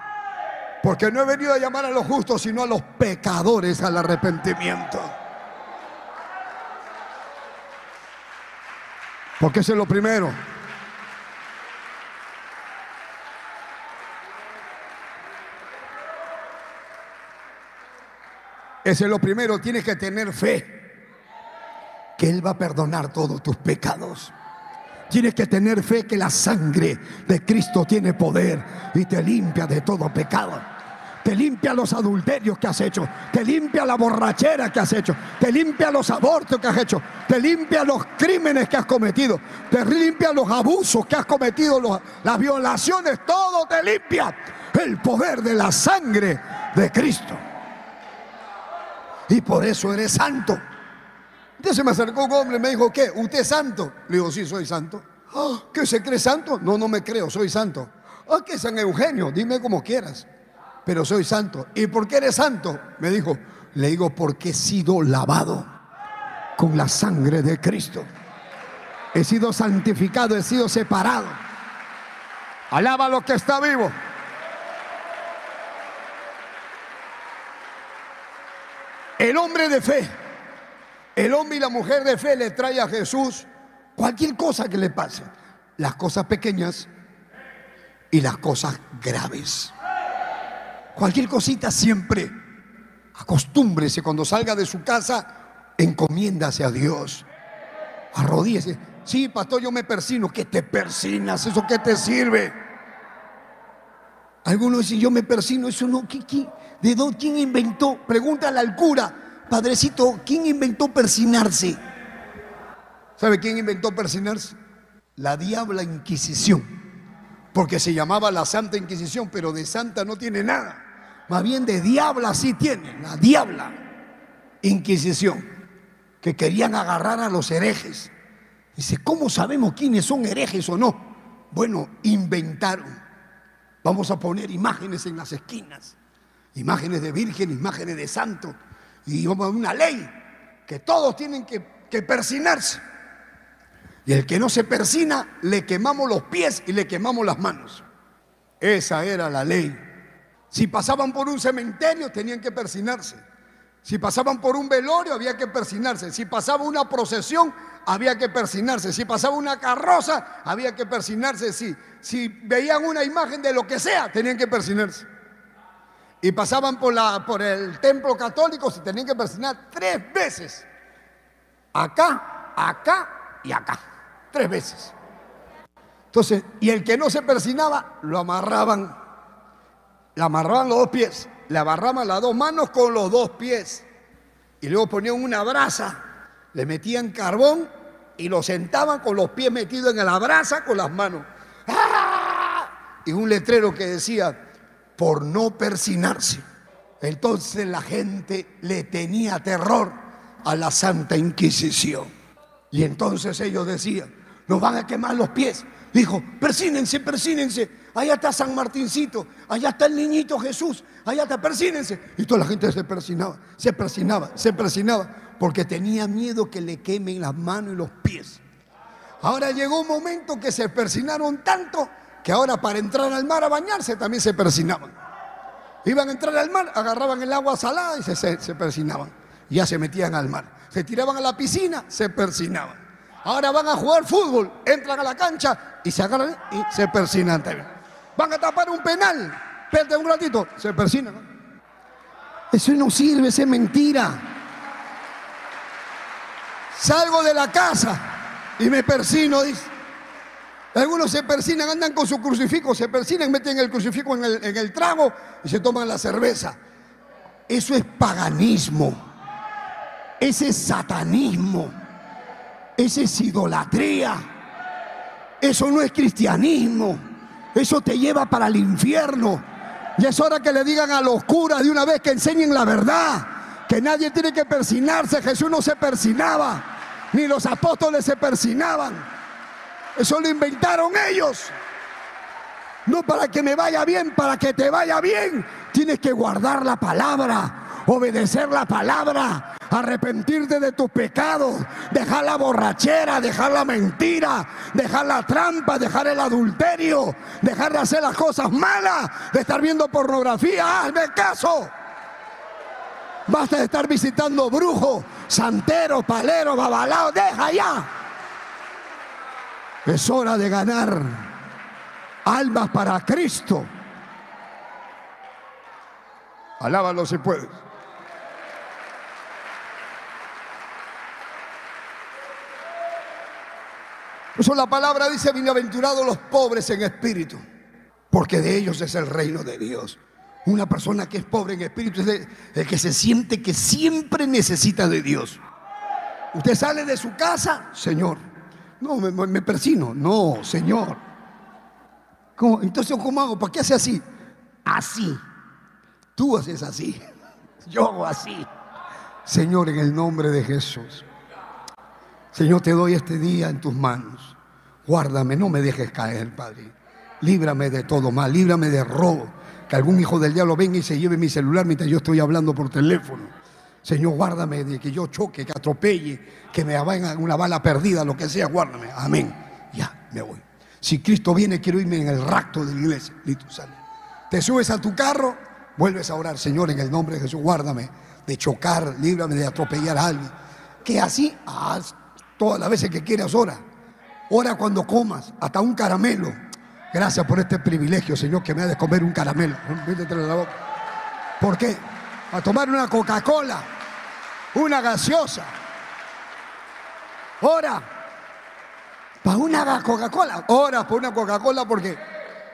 Porque no he venido a llamar a los justos, sino a los pecadores al arrepentimiento. Porque eso es lo primero. Ese es lo primero, tienes que tener fe que Él va a perdonar todos tus pecados. Tienes que tener fe que la sangre de Cristo tiene poder y te limpia de todo pecado. Te limpia los adulterios que has hecho, te limpia la borrachera que has hecho, te limpia los abortos que has hecho, te limpia los crímenes que has cometido, te limpia los abusos que has cometido, las violaciones, todo te limpia. El poder de la sangre de Cristo y por eso eres santo. Entonces se me acercó un hombre y me dijo, ¿qué? ¿Usted es santo? Le digo, sí, soy santo. Ah, ¿Qué se cree santo? No, no me creo, soy santo. ¿Ah, qué San Eugenio? Dime como quieras. Pero soy santo. ¿Y por qué eres santo? Me dijo, le digo, porque he sido lavado con la sangre de Cristo. He sido santificado, he sido separado. Alaba a lo que está vivo. El hombre de fe, el hombre y la mujer de fe le trae a Jesús cualquier cosa que le pase. Las cosas pequeñas y las cosas graves. Cualquier cosita siempre. Acostúmbrese cuando salga de su casa, encomiéndase a Dios. Arrodíese. Sí, pastor, yo me persino. ¿Qué te persinas? ¿Eso qué te sirve? Algunos dicen, yo me persino. Eso no. ¿De dónde? ¿Quién inventó? Pregúntale al cura, padrecito, ¿quién inventó persinarse? ¿Sabe quién inventó persinarse? La diabla Inquisición. Porque se llamaba la Santa Inquisición, pero de santa no tiene nada. Más bien de diabla sí tiene, la diabla Inquisición. Que querían agarrar a los herejes. Dice, ¿cómo sabemos quiénes son herejes o no? Bueno, inventaron. Vamos a poner imágenes en las esquinas imágenes de virgen, imágenes de santo, y una ley que todos tienen que, que persinarse. Y el que no se persina, le quemamos los pies y le quemamos las manos. Esa era la ley. Si pasaban por un cementerio, tenían que persinarse. Si pasaban por un velorio, había que persinarse. Si pasaba una procesión, había que persinarse. Si pasaba una carroza, había que persinarse. Si, si veían una imagen de lo que sea, tenían que persinarse. Y pasaban por, la, por el templo católico, se tenían que persinar tres veces. Acá, acá y acá. Tres veces. Entonces, y el que no se persinaba, lo amarraban. Le amarraban los dos pies. Le amarraban las dos manos con los dos pies. Y luego ponían una brasa. Le metían carbón y lo sentaban con los pies metidos en la brasa con las manos. ¡Ah! Y un letrero que decía, por no persinarse. Entonces la gente le tenía terror a la Santa Inquisición. Y entonces ellos decían, nos van a quemar los pies. Dijo, persínense, persínense. Allá está San Martincito, allá está el niñito Jesús, allá está, persínense. Y toda la gente se persinaba, se persinaba, se persinaba, porque tenía miedo que le quemen las manos y los pies. Ahora llegó un momento que se persinaron tanto que ahora para entrar al mar a bañarse también se persinaban. Iban a entrar al mar, agarraban el agua salada y se, se, persinaban. Ya se metían al mar. Se tiraban a la piscina, se persinaban. Ahora van a jugar fútbol, entran a la cancha y se agarran y se persinan. Van a tapar un penal, espérate un ratito, se persinan. Eso no sirve, es mentira. Salgo de la casa y me persino. Algunos se persinan, andan con su crucifijo, se persinan, meten el crucifijo en el, en el trago y se toman la cerveza. Eso es paganismo. Ese es satanismo. Ese es idolatría. Eso no es cristianismo. Eso te lleva para el infierno. Y es hora que le digan a los curas de una vez que enseñen la verdad. Que nadie tiene que persinarse. Jesús no se persinaba. Ni los apóstoles se persinaban. Eso lo inventaron ellos. No para que me vaya bien, para que te vaya bien. Tienes que guardar la palabra, obedecer la palabra, arrepentirte de tus pecados, dejar la borrachera, dejar la mentira, dejar la trampa, dejar el adulterio, dejar de hacer las cosas malas, de estar viendo pornografía. Hazme caso. Basta de estar visitando brujos, santeros, paleros, babalaos. Deja ya. Es hora de ganar almas para Cristo. Alábalo si puedes. Eso la palabra dice, bienaventurados los pobres en espíritu, porque de ellos es el reino de Dios. Una persona que es pobre en espíritu es el que se siente que siempre necesita de Dios. Usted sale de su casa, Señor, no, me, persino. No, Señor. Entonces, ¿cómo hago? ¿Para qué hace así? Así. Tú haces así. Yo hago así. Señor, en el nombre de Jesús. Señor, te doy este día en tus manos. Guárdame, no me dejes caer, Padre. Líbrame de todo mal, líbrame de robo. Que algún hijo del diablo venga y se lleve mi celular mientras yo estoy hablando por teléfono. Señor, guárdame de que yo choque, que atropelle, que me vayan una bala perdida, lo que sea, guárdame. Amén. Ya, me voy. Si Cristo viene, quiero irme en el rapto de la iglesia. Listo, sale. Te subes a tu carro, vuelves a orar, Señor, en el nombre de Jesús, guárdame de chocar, líbrame de atropellar a alguien. Que así, haz todas las veces que quieras, ora. Ora cuando comas, hasta un caramelo. Gracias por este privilegio, Señor, que me ha de comer un caramelo. ¿Por qué? A tomar una Coca-Cola una gaseosa. Ora para una Coca-Cola. Ora por una Coca-Cola porque,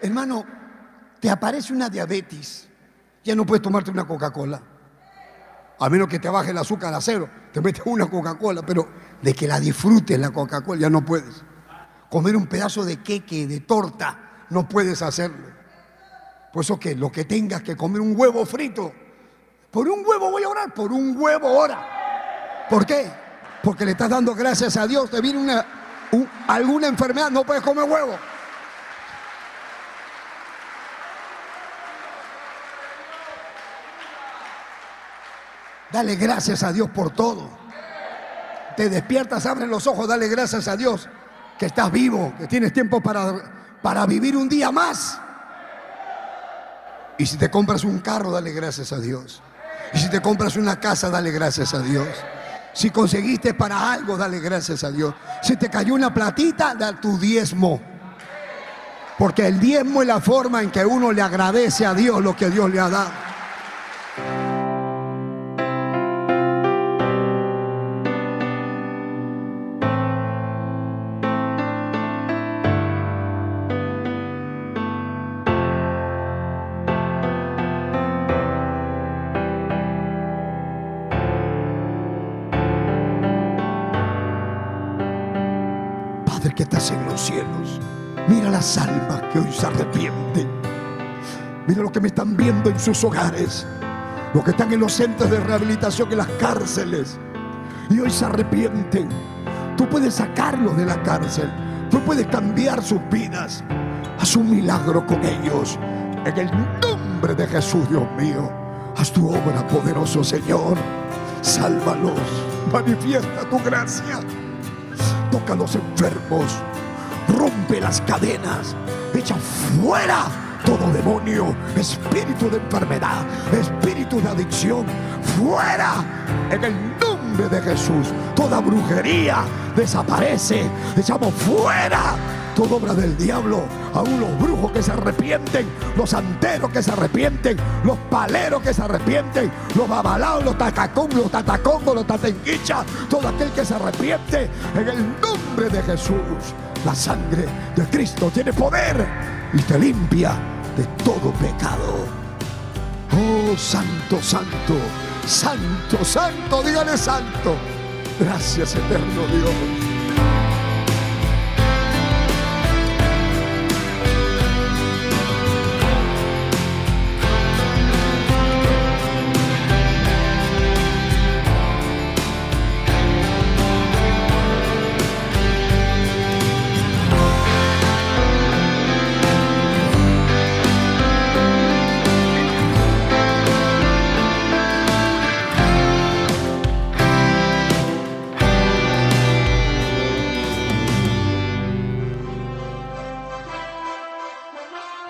hermano, te aparece una diabetes. Ya no puedes tomarte una Coca-Cola. A menos que te baje el azúcar a cero, te metes una Coca-Cola, pero de que la disfrutes la Coca-Cola ya no puedes. Comer un pedazo de queque, de torta, no puedes hacerlo. Por eso que lo que tengas que comer un huevo frito, por un huevo voy a orar, por un huevo ora. ¿Por qué? Porque le estás dando gracias a Dios. Te viene una, alguna enfermedad, no puedes comer huevo. Dale gracias a Dios por todo. Te despiertas, abres los ojos, dale gracias a Dios que estás vivo, que tienes tiempo para, para vivir un día más. Y si te compras un carro, dale gracias a Dios. Y si te compras una casa, dale gracias a Dios. Si conseguiste para algo, dale gracias a Dios. Si te cayó una platita, da tu diezmo. Porque el diezmo es la forma en que uno le agradece a Dios lo que Dios le ha dado. Que me están viendo en sus hogares, los que están en los centros de rehabilitación, en las cárceles, y hoy se arrepienten. Tú puedes sacarlos de la cárcel, tú puedes cambiar sus vidas. Haz un milagro con ellos. En el nombre de Jesús, Dios mío, haz tu obra, poderoso Señor. Sálvalos, manifiesta tu gracia toca a los enfermos, rompe las cadenas, echa fuera todo demonio, espíritu de enfermedad, espíritu de adicción, fuera en el nombre de Jesús. Toda brujería desaparece, echamos fuera toda obra del diablo, aún los brujos que se arrepienten, los santeros que se arrepienten, los paleros que se arrepienten, los babalaos, los tacacón, los tatacongos, los tatenguichas, todo aquel que se arrepiente en el nombre de Jesús. La sangre de Cristo tiene poder y te limpia de todo pecado. Oh, santo, santo, santo, santo, dígale santo. Gracias, eterno Dios.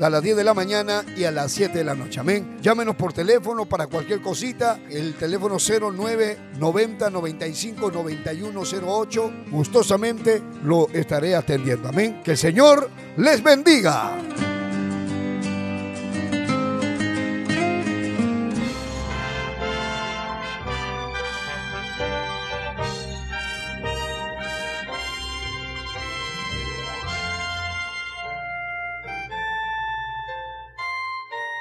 a las 10 de la mañana y a las 7 de la noche. Amén. Llámenos por teléfono para cualquier cosita. El teléfono 0990 95 9108. Gustosamente lo estaré atendiendo. Amén. Que el Señor les bendiga.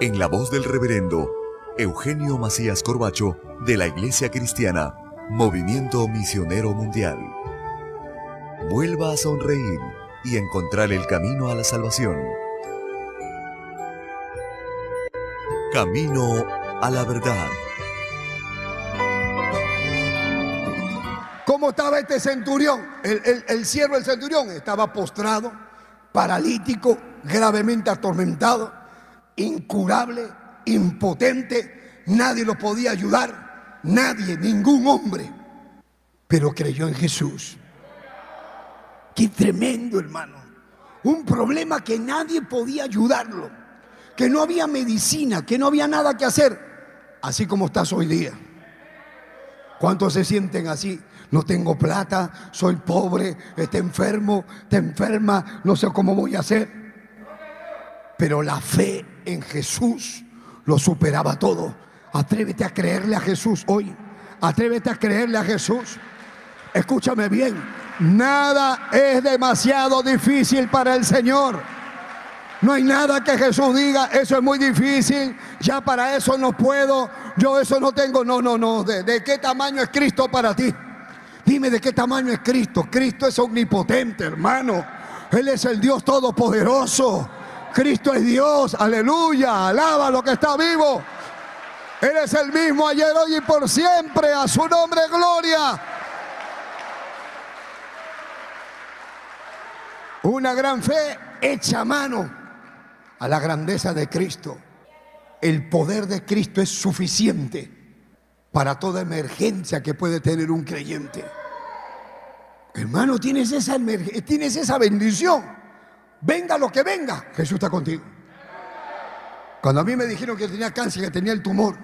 en la voz del reverendo Eugenio Macías Corbacho de la Iglesia Cristiana, Movimiento Misionero Mundial. Vuelva a sonreír y encontrar el camino a la salvación. Camino a la verdad. ¿Cómo estaba este centurión? El, el siervo del centurión estaba postrado, paralítico, gravemente atormentado incurable, impotente, nadie lo podía ayudar, nadie, ningún hombre, pero creyó en Jesús. Qué tremendo, hermano. Un problema que nadie podía ayudarlo, que no había medicina, que no había nada que hacer, así como estás hoy día. ¿Cuántos se sienten así? No tengo plata, soy pobre, está enfermo, está enferma, no sé cómo voy a hacer. Pero la fe en Jesús lo superaba todo. Atrévete a creerle a Jesús hoy. Atrévete a creerle a Jesús. Escúchame bien. Nada es demasiado difícil para el Señor. No hay nada que Jesús diga, eso es muy difícil, ya para eso no puedo, yo eso no tengo. No, no, no. ¿De, qué tamaño es Cristo para ti? Dime de qué tamaño es Cristo. Cristo es omnipotente, hermano. Él es el Dios todopoderoso. Cristo es Dios, aleluya, alaba lo que está vivo. Él es el mismo ayer, hoy y por siempre, a su nombre gloria. Una gran fe hecha mano a la grandeza de Cristo. El poder de Cristo es suficiente para toda emergencia que puede tener un creyente. Hermano, tienes esa, tienes esa bendición. Venga lo que venga, Jesús está contigo. Cuando a mí me dijeron que tenía cáncer, que tenía el tumor,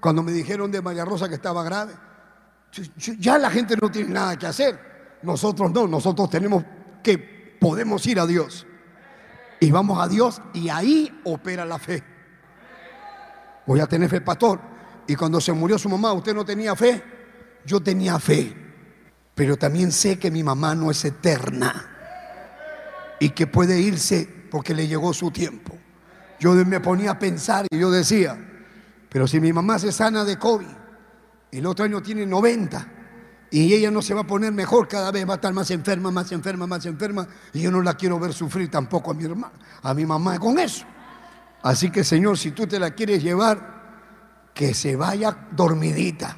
cuando me dijeron de María Rosa que estaba grave, ya la gente no tiene nada que hacer. Nosotros no, nosotros tenemos que, podemos ir a Dios. Y vamos a Dios y ahí opera la fe. Voy a tener fe, pastor. Y cuando se murió su mamá, ¿usted no tenía fe? Yo tenía fe. Pero también sé que mi mamá no es eterna y que puede irse porque le llegó su tiempo. Yo me ponía a pensar y yo decía, pero si mi mamá se sana de COVID el otro año tiene 90 y ella no se va a poner mejor, cada vez va a estar más enferma, más enferma, más enferma y yo no la quiero ver sufrir tampoco a mi hermana, a mi mamá con eso. Así que Señor, si tú te la quieres llevar, que se vaya dormidita.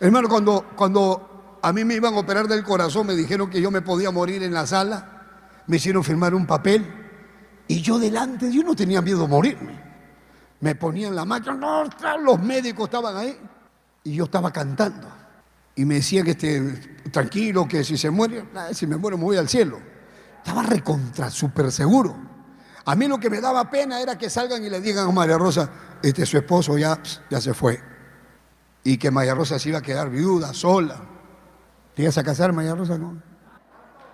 Hermano, cuando, cuando a mí me iban a operar del corazón, me dijeron que yo me podía morir en la sala, me hicieron firmar un papel y yo delante, yo no tenía miedo a morirme. Me ponían la no, los médicos estaban ahí y yo estaba cantando. Y me decía que esté tranquilo, que si se muere, si me muero me voy al cielo. Estaba recontra, súper seguro. A mí lo que me daba pena era que salgan y le digan a María Rosa, este su esposo ya, ya se fue. Y que María Rosa se iba a quedar viuda, sola. ¿Te ibas a casar, María Rosa? No.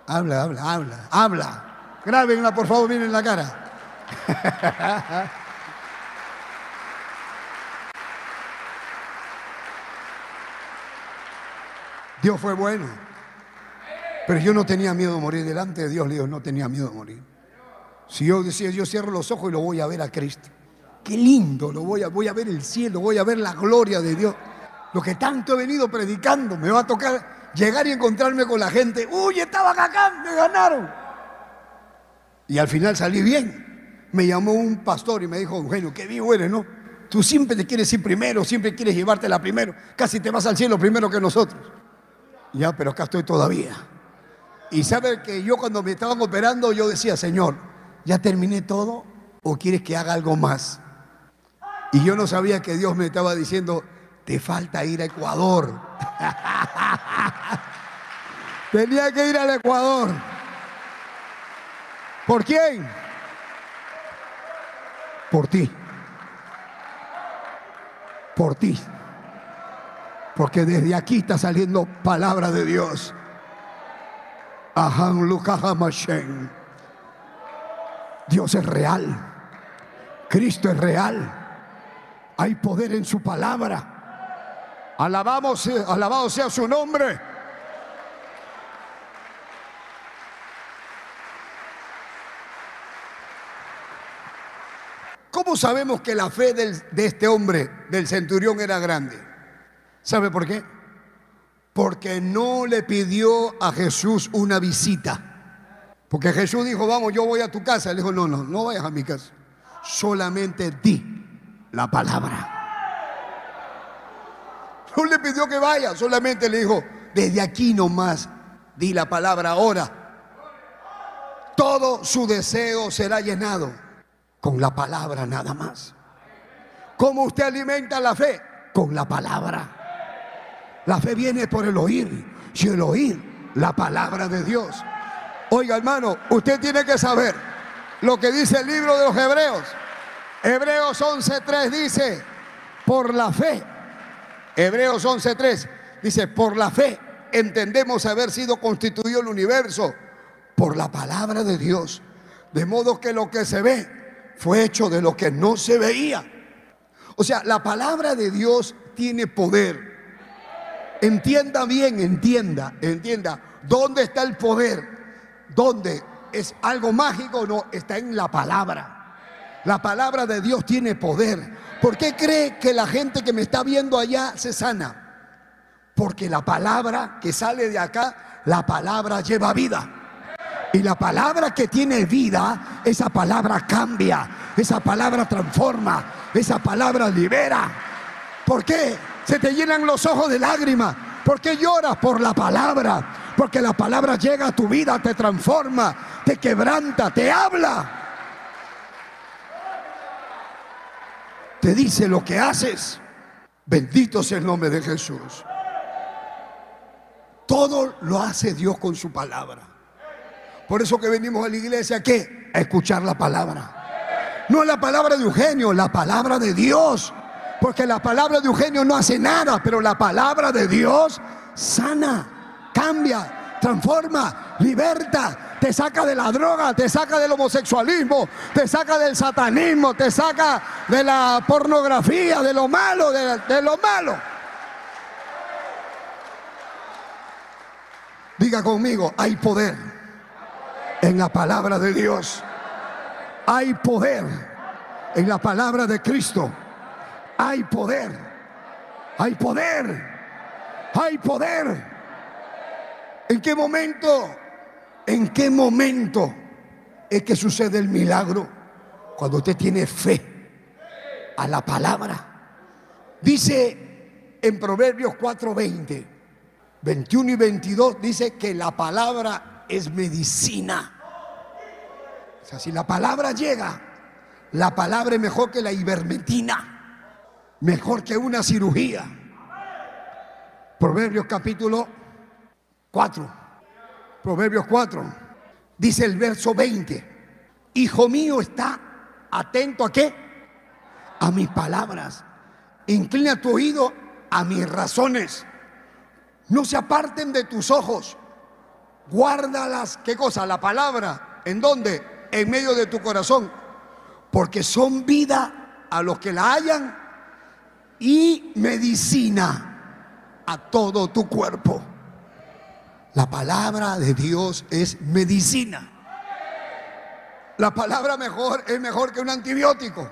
Habla, habla, habla, habla. Grábenla, por favor, miren la cara. Dios fue bueno. Pero yo no tenía miedo de morir delante de Dios, Dios no tenía miedo de morir. Si yo decía, yo cierro los ojos y lo voy a ver a Cristo. Qué lindo, lo voy a, voy a ver el cielo, voy a ver la gloria de Dios. Lo que tanto he venido predicando, me va a tocar llegar y encontrarme con la gente. Uy, estaban acá, me ganaron. Y al final salí bien. Me llamó un pastor y me dijo, Eugenio, qué vivo eres, ¿no? Tú siempre te quieres ir primero, siempre quieres llevártela primero. Casi te vas al cielo primero que nosotros. Ya, pero acá estoy todavía. Y sabe que yo cuando me estaban operando, yo decía, Señor, ¿ya terminé todo o quieres que haga algo más? Y yo no sabía que Dios me estaba diciendo, te falta ir a Ecuador. Tenía que ir al Ecuador. ¿Por quién? Por ti. por ti. Porque desde aquí está saliendo palabra de Dios. Dios es real. Cristo es real. Hay poder en su palabra. Alabamos, alabado sea su nombre. ¿Cómo sabemos que la fe de este hombre, del centurión, era grande? ¿Sabe por qué? Porque no le pidió a Jesús una visita. Porque Jesús dijo, vamos, yo voy a tu casa. Él dijo, no, no, no vayas a mi casa. Solamente di la palabra. No le pidió que vaya, solamente le dijo, desde aquí nomás di la palabra ahora. Todo su deseo será llenado con la palabra nada más. ¿Cómo usted alimenta la fe? Con la palabra. La fe viene por el oír y el oír la palabra de Dios. Oiga hermano, usted tiene que saber lo que dice el libro de los Hebreos. Hebreos 11.3 dice, por la fe. Hebreos 11.3 dice, por la fe entendemos haber sido constituido el universo por la palabra de Dios. De modo que lo que se ve fue hecho de lo que no se veía. O sea, la palabra de Dios tiene poder. Entienda bien, entienda, entienda. ¿Dónde está el poder? ¿Dónde? ¿Es algo mágico? No, está en la palabra. La palabra de Dios tiene poder. ¿Por qué cree que la gente que me está viendo allá se sana? Porque la palabra que sale de acá, la palabra lleva vida. Y la palabra que tiene vida, esa palabra cambia, esa palabra transforma, esa palabra libera. ¿Por qué? Se te llenan los ojos de lágrimas. ¿Por qué lloras? Por la palabra. Porque la palabra llega a tu vida, te transforma, te quebranta, te habla. Te dice lo que haces, bendito sea el nombre de Jesús. Todo lo hace Dios con su palabra. Por eso que venimos a la iglesia, ¿qué? A escuchar la palabra. No la palabra de Eugenio, la palabra de Dios. Porque la palabra de Eugenio no hace nada, pero la palabra de Dios sana, cambia, transforma, liberta, te saca de la droga, te saca del homosexualismo, te saca del satanismo, te saca de la pornografía, de lo malo, de, lo malo. Diga conmigo, hay poder en la palabra de Dios. Hay poder en la palabra de Cristo. Hay poder. Hay poder. Hay poder. ¿En qué momento ¿En qué momento es que sucede el milagro? Cuando usted tiene fe a la palabra. Dice en Proverbios 4:20, 21 y 22, dice que la palabra es medicina. O sea, si la palabra llega, la palabra es mejor que la ivermectina, mejor que una cirugía. Proverbios capítulo 4. Proverbios 4, dice el verso 20, Hijo mío, está atento a qué? A mis palabras. Inclina tu oído a mis razones. No se aparten de tus ojos. Guárdalas, ¿qué cosa? La palabra. ¿En dónde? En medio de tu corazón. Porque son vida a los que la hallan y medicina a todo tu cuerpo. La palabra de Dios es medicina. La palabra mejor es mejor que un antibiótico,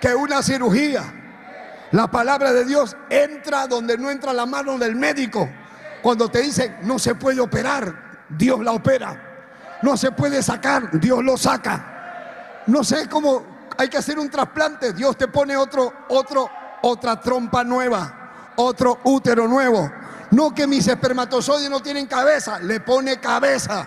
que una cirugía. La palabra de Dios entra donde no entra la mano del médico. Cuando te dicen no se puede operar, Dios la opera. No se puede sacar, Dios lo saca. No sé cómo hay que hacer un trasplante, Dios te pone otro, otro, otra trompa nueva, otro útero nuevo. No que mis espermatozoides no tienen cabeza, le pone cabeza.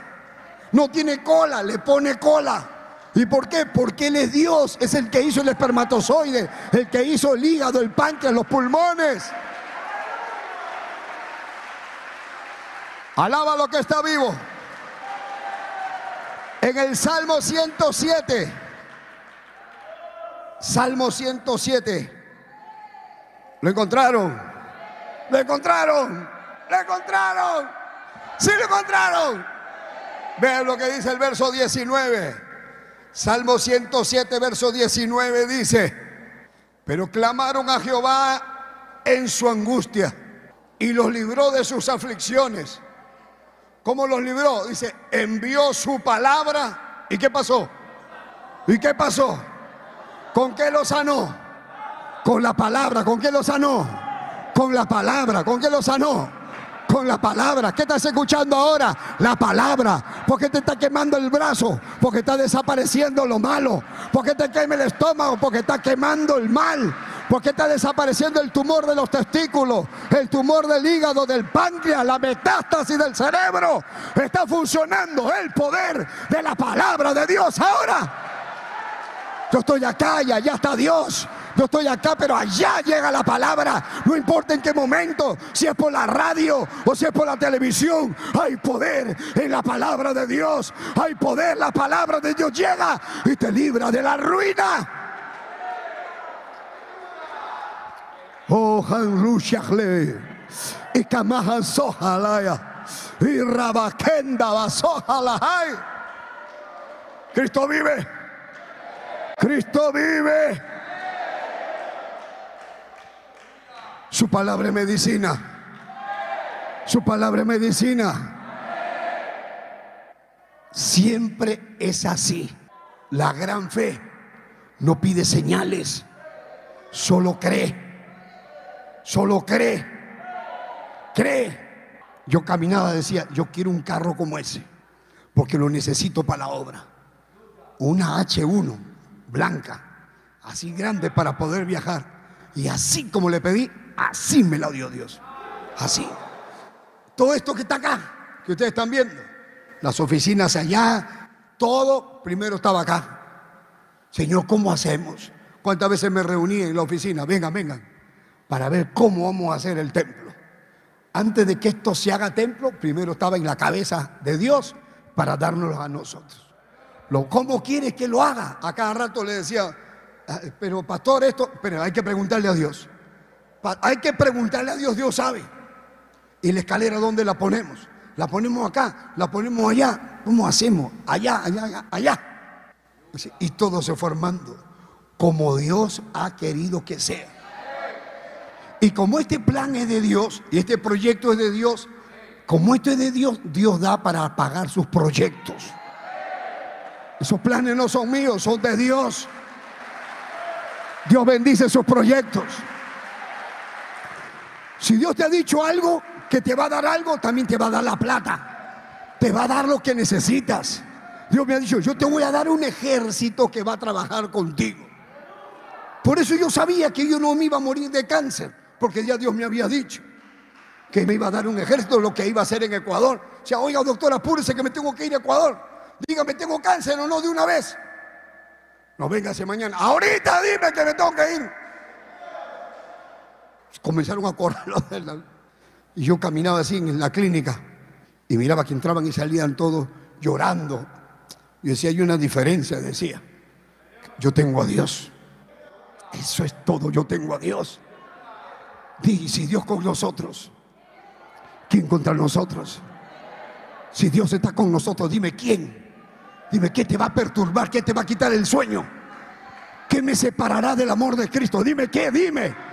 No tiene cola, le pone cola. ¿Y por qué? Porque Él es Dios, es el que hizo el espermatozoide, el que hizo el hígado, el páncreas, los pulmones. Alaba lo que está vivo. En el Salmo 107, Salmo 107, ¿Lo encontraron? ¿Lo encontraron? ¿Lo encontraron? ¡Sí lo encontraron! Vean lo que dice el verso 19. Salmo 107, verso 19 dice, pero clamaron a Jehová en su angustia y los libró de sus aflicciones. ¿Cómo los libró? Dice, envió su palabra. ¿Y qué pasó? ¿Y qué pasó? ¿Con qué lo sanó? Con la palabra. ¿Con qué lo sanó? Con la palabra. ¿Con qué lo sanó? Con la palabra. ¿Qué estás escuchando ahora? La palabra. ¿Por qué te está quemando el brazo? Porque está desapareciendo lo malo. ¿Por qué te quema el estómago? Porque está quemando el mal. Porque está desapareciendo el tumor de los testículos, el tumor del hígado, del páncreas, la metástasis del cerebro. Está funcionando el poder de la palabra de Dios ahora. Yo estoy acá y allá está Dios. Yo estoy acá, pero allá llega la palabra. No importa en qué momento, si es por la radio o si es por la televisión, hay poder en la palabra de Dios. Hay poder, la palabra de Dios llega y te libra de la ruina. Oh, Hanrushachle, y Kamahan Sohalaya, y Rabakenda Basohalahai. Cristo vive. Cristo vive. Su palabra es medicina. Su palabra es medicina. Siempre es así. La gran fe no pide señales, solo cree. Solo cree. Cree. Yo caminaba, decía, yo quiero un carro como ese, porque lo necesito para la obra. Una H1 blanca, así grande para poder viajar. Y así como le pedí, así me la dio Dios. Así. Todo esto que está acá, que ustedes están viendo, las oficinas allá, todo primero estaba acá. Señor, ¿cómo hacemos? ¿Cuántas veces me reuní en la oficina? Vengan, vengan para ver cómo vamos a hacer el templo. Antes de que esto se haga templo, primero estaba en la cabeza de Dios para dárnoslo a nosotros. ¿Cómo quiere que lo haga? A cada rato le decía, ah, pero pastor, esto, pero hay que preguntarle a Dios. Hay que preguntarle a Dios, Dios sabe. ¿Y la escalera dónde la ponemos? ¿La ponemos acá? ¿La ponemos allá? ¿Cómo hacemos? Allá, allá, allá. Y todo se formando como Dios ha querido que sea. Y como este plan es de Dios y este proyecto es de Dios, como esto es de Dios, Dios da para pagar sus proyectos. Esos planes no son míos, son de Dios. Dios bendice sus proyectos. Si Dios te ha dicho algo, que te va a dar algo, también te va a dar la plata. Te va a dar lo que necesitas. Dios me ha dicho, yo te voy a dar un ejército que va a trabajar contigo. Por eso yo sabía que yo no me iba a morir de cáncer porque ya Dios me había dicho que me iba a dar un ejército, lo que iba a hacer en Ecuador. O sea, oiga, doctor, apúrese que me tengo que ir a Ecuador. Dígame, ¿tengo cáncer o no de una vez? No, véngase mañana. Ahorita dime que me tengo que ir. Comenzaron a correr Y yo caminaba así en la clínica y miraba que entraban y salían todos llorando. Y decía, hay una diferencia, decía. Yo tengo a Dios. Eso es todo, yo tengo a Dios. Di, si Dios con nosotros, ¿quién contra nosotros? Si Dios está con nosotros, dime quién. Dime qué te va a perturbar, qué te va a quitar el sueño. ¿Qué me separará del amor de Cristo? Dime qué, dime.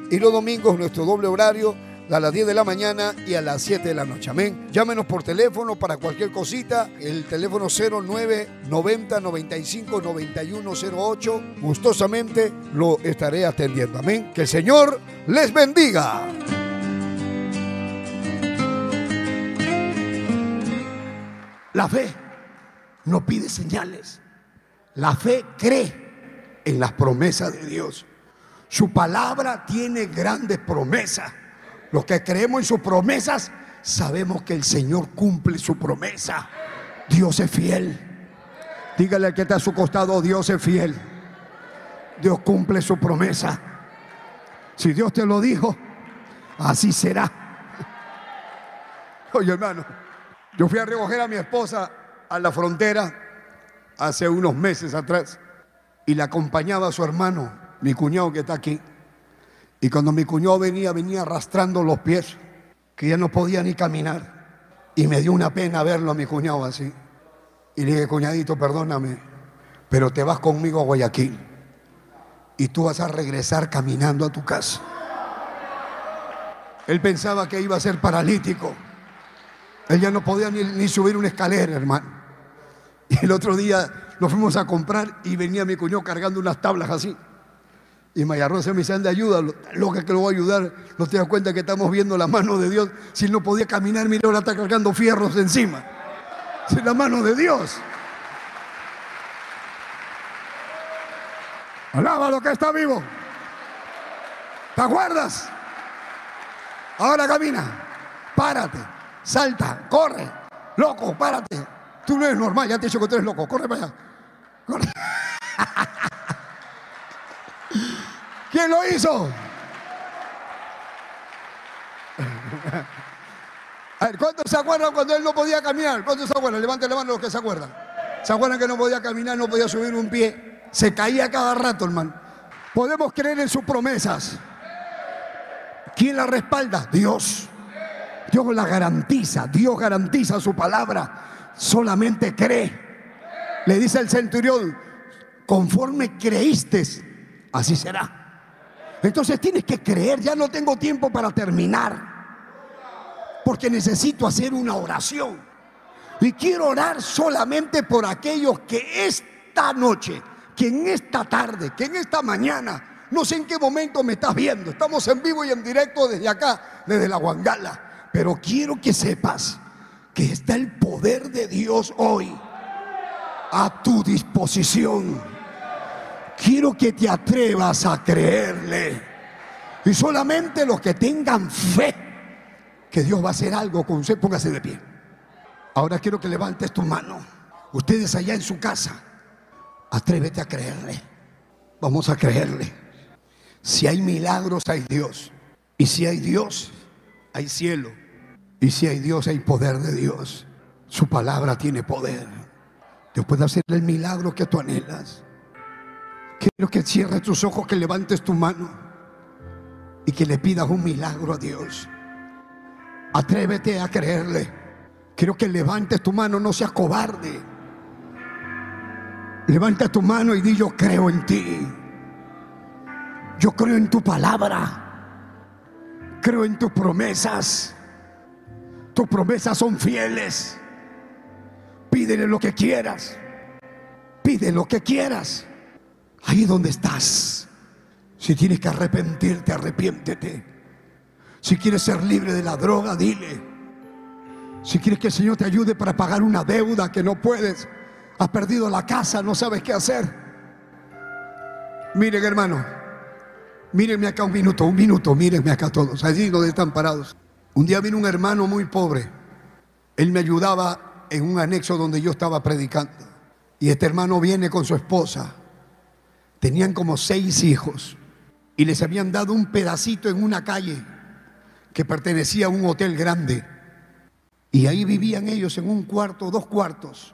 y los domingos nuestro doble horario a las 10 de la mañana y a las 7 de la noche. Amén. Llámenos por teléfono para cualquier cosita. El teléfono 0990 95 9108. Gustosamente lo estaré atendiendo. Amén. Que el Señor les bendiga. La fe no pide señales. La fe cree en las promesas de Dios. Su palabra tiene grandes promesas Los que creemos en sus promesas, sabemos que el Señor cumple su promesa. Dios es fiel. Dígale al que está a su costado, Dios es fiel. Dios cumple su promesa. Si Dios te lo dijo, así será. Oye, hermano, yo fui a recoger a mi esposa a la frontera hace unos meses atrás y la acompañaba a su hermano, mi cuñado que está aquí. Y cuando mi cuñado venía, venía arrastrando los pies, que ya no podía ni caminar. Y me dio una pena verlo a mi cuñado así. Y le dije, cuñadito, perdóname, pero te vas conmigo a Guayaquil. Y tú vas a regresar caminando a tu casa. Él pensaba que iba a ser paralítico. Él ya no podía ni, ni subir una escalera, hermano. Y el otro día nos fuimos a comprar y venía mi cuñado cargando unas tablas así. Y Mayarro se me dice, de ayuda, loca que lo voy a ayudar. No te das cuenta que estamos viendo la mano de Dios. Si no podía caminar, mira, ahora está cargando fierros encima. Es la mano de Dios. Alaba lo que está vivo. ¿Te acuerdas? Ahora camina. Párate. Salta. Corre. Loco, párate. Tú no eres normal. Ya te he dicho que tú eres loco. Corre para allá. Corre. ¿Quién lo hizo? A ¿cuántos se acuerdan cuando él no podía caminar? ¿Cuántos se acuerdan? Levanten la mano los que se acuerdan. ¿Se acuerdan que no podía caminar, no podía subir un pie? Se caía cada rato, hermano. Podemos creer en sus promesas. ¿Quién la respalda? Dios. Dios la garantiza. Dios garantiza su palabra. Solamente cree. Le dice el centurión, conforme creíste, así será. Entonces tienes que creer, ya no tengo tiempo para terminar, porque necesito hacer una oración. Y quiero orar solamente por aquellos que esta noche, que en esta tarde, que en esta mañana, no sé en qué momento me estás viendo, estamos en vivo y en directo desde acá, desde la Guangala, pero quiero que sepas que está el poder de Dios hoy a tu disposición quiero que te atrevas a creerle. Y solamente los que tengan fe que Dios va a hacer algo con usted, póngase de pie. Ahora quiero que levantes tu mano. Ustedes allá en su casa, atrévete a creerle. Vamos a creerle. Si hay milagros, hay Dios. Y si hay Dios, hay cielo. Y si hay Dios, hay poder de Dios. Su palabra tiene poder. Dios puede hacer el milagro que tú anhelas. Quiero que cierres tus ojos, que levantes tu mano y que le pidas un milagro a Dios. Atrévete a creerle. Quiero que levantes tu mano, no seas cobarde. Levanta tu mano y di yo creo en ti. Yo creo en tu palabra. Creo en tus promesas. Tus promesas son fieles. Pídele lo que quieras. Pide lo que quieras. Ahí donde estás. Si tienes que arrepentirte, arrepiéntete. Si quieres ser libre de la droga, dile. Si quieres que el Señor te ayude para pagar una deuda que no puedes, has perdido la casa, no sabes qué hacer. Miren, hermano, mírenme acá un minuto, un minuto, mírenme acá todos, allí donde están parados. Un día vino un hermano muy pobre. Él me ayudaba en un anexo donde yo estaba predicando. Y este hermano viene con su esposa Tenían como seis hijos y les habían dado un pedacito en una calle que pertenecía a un hotel grande. Y ahí vivían ellos en un cuarto, dos cuartos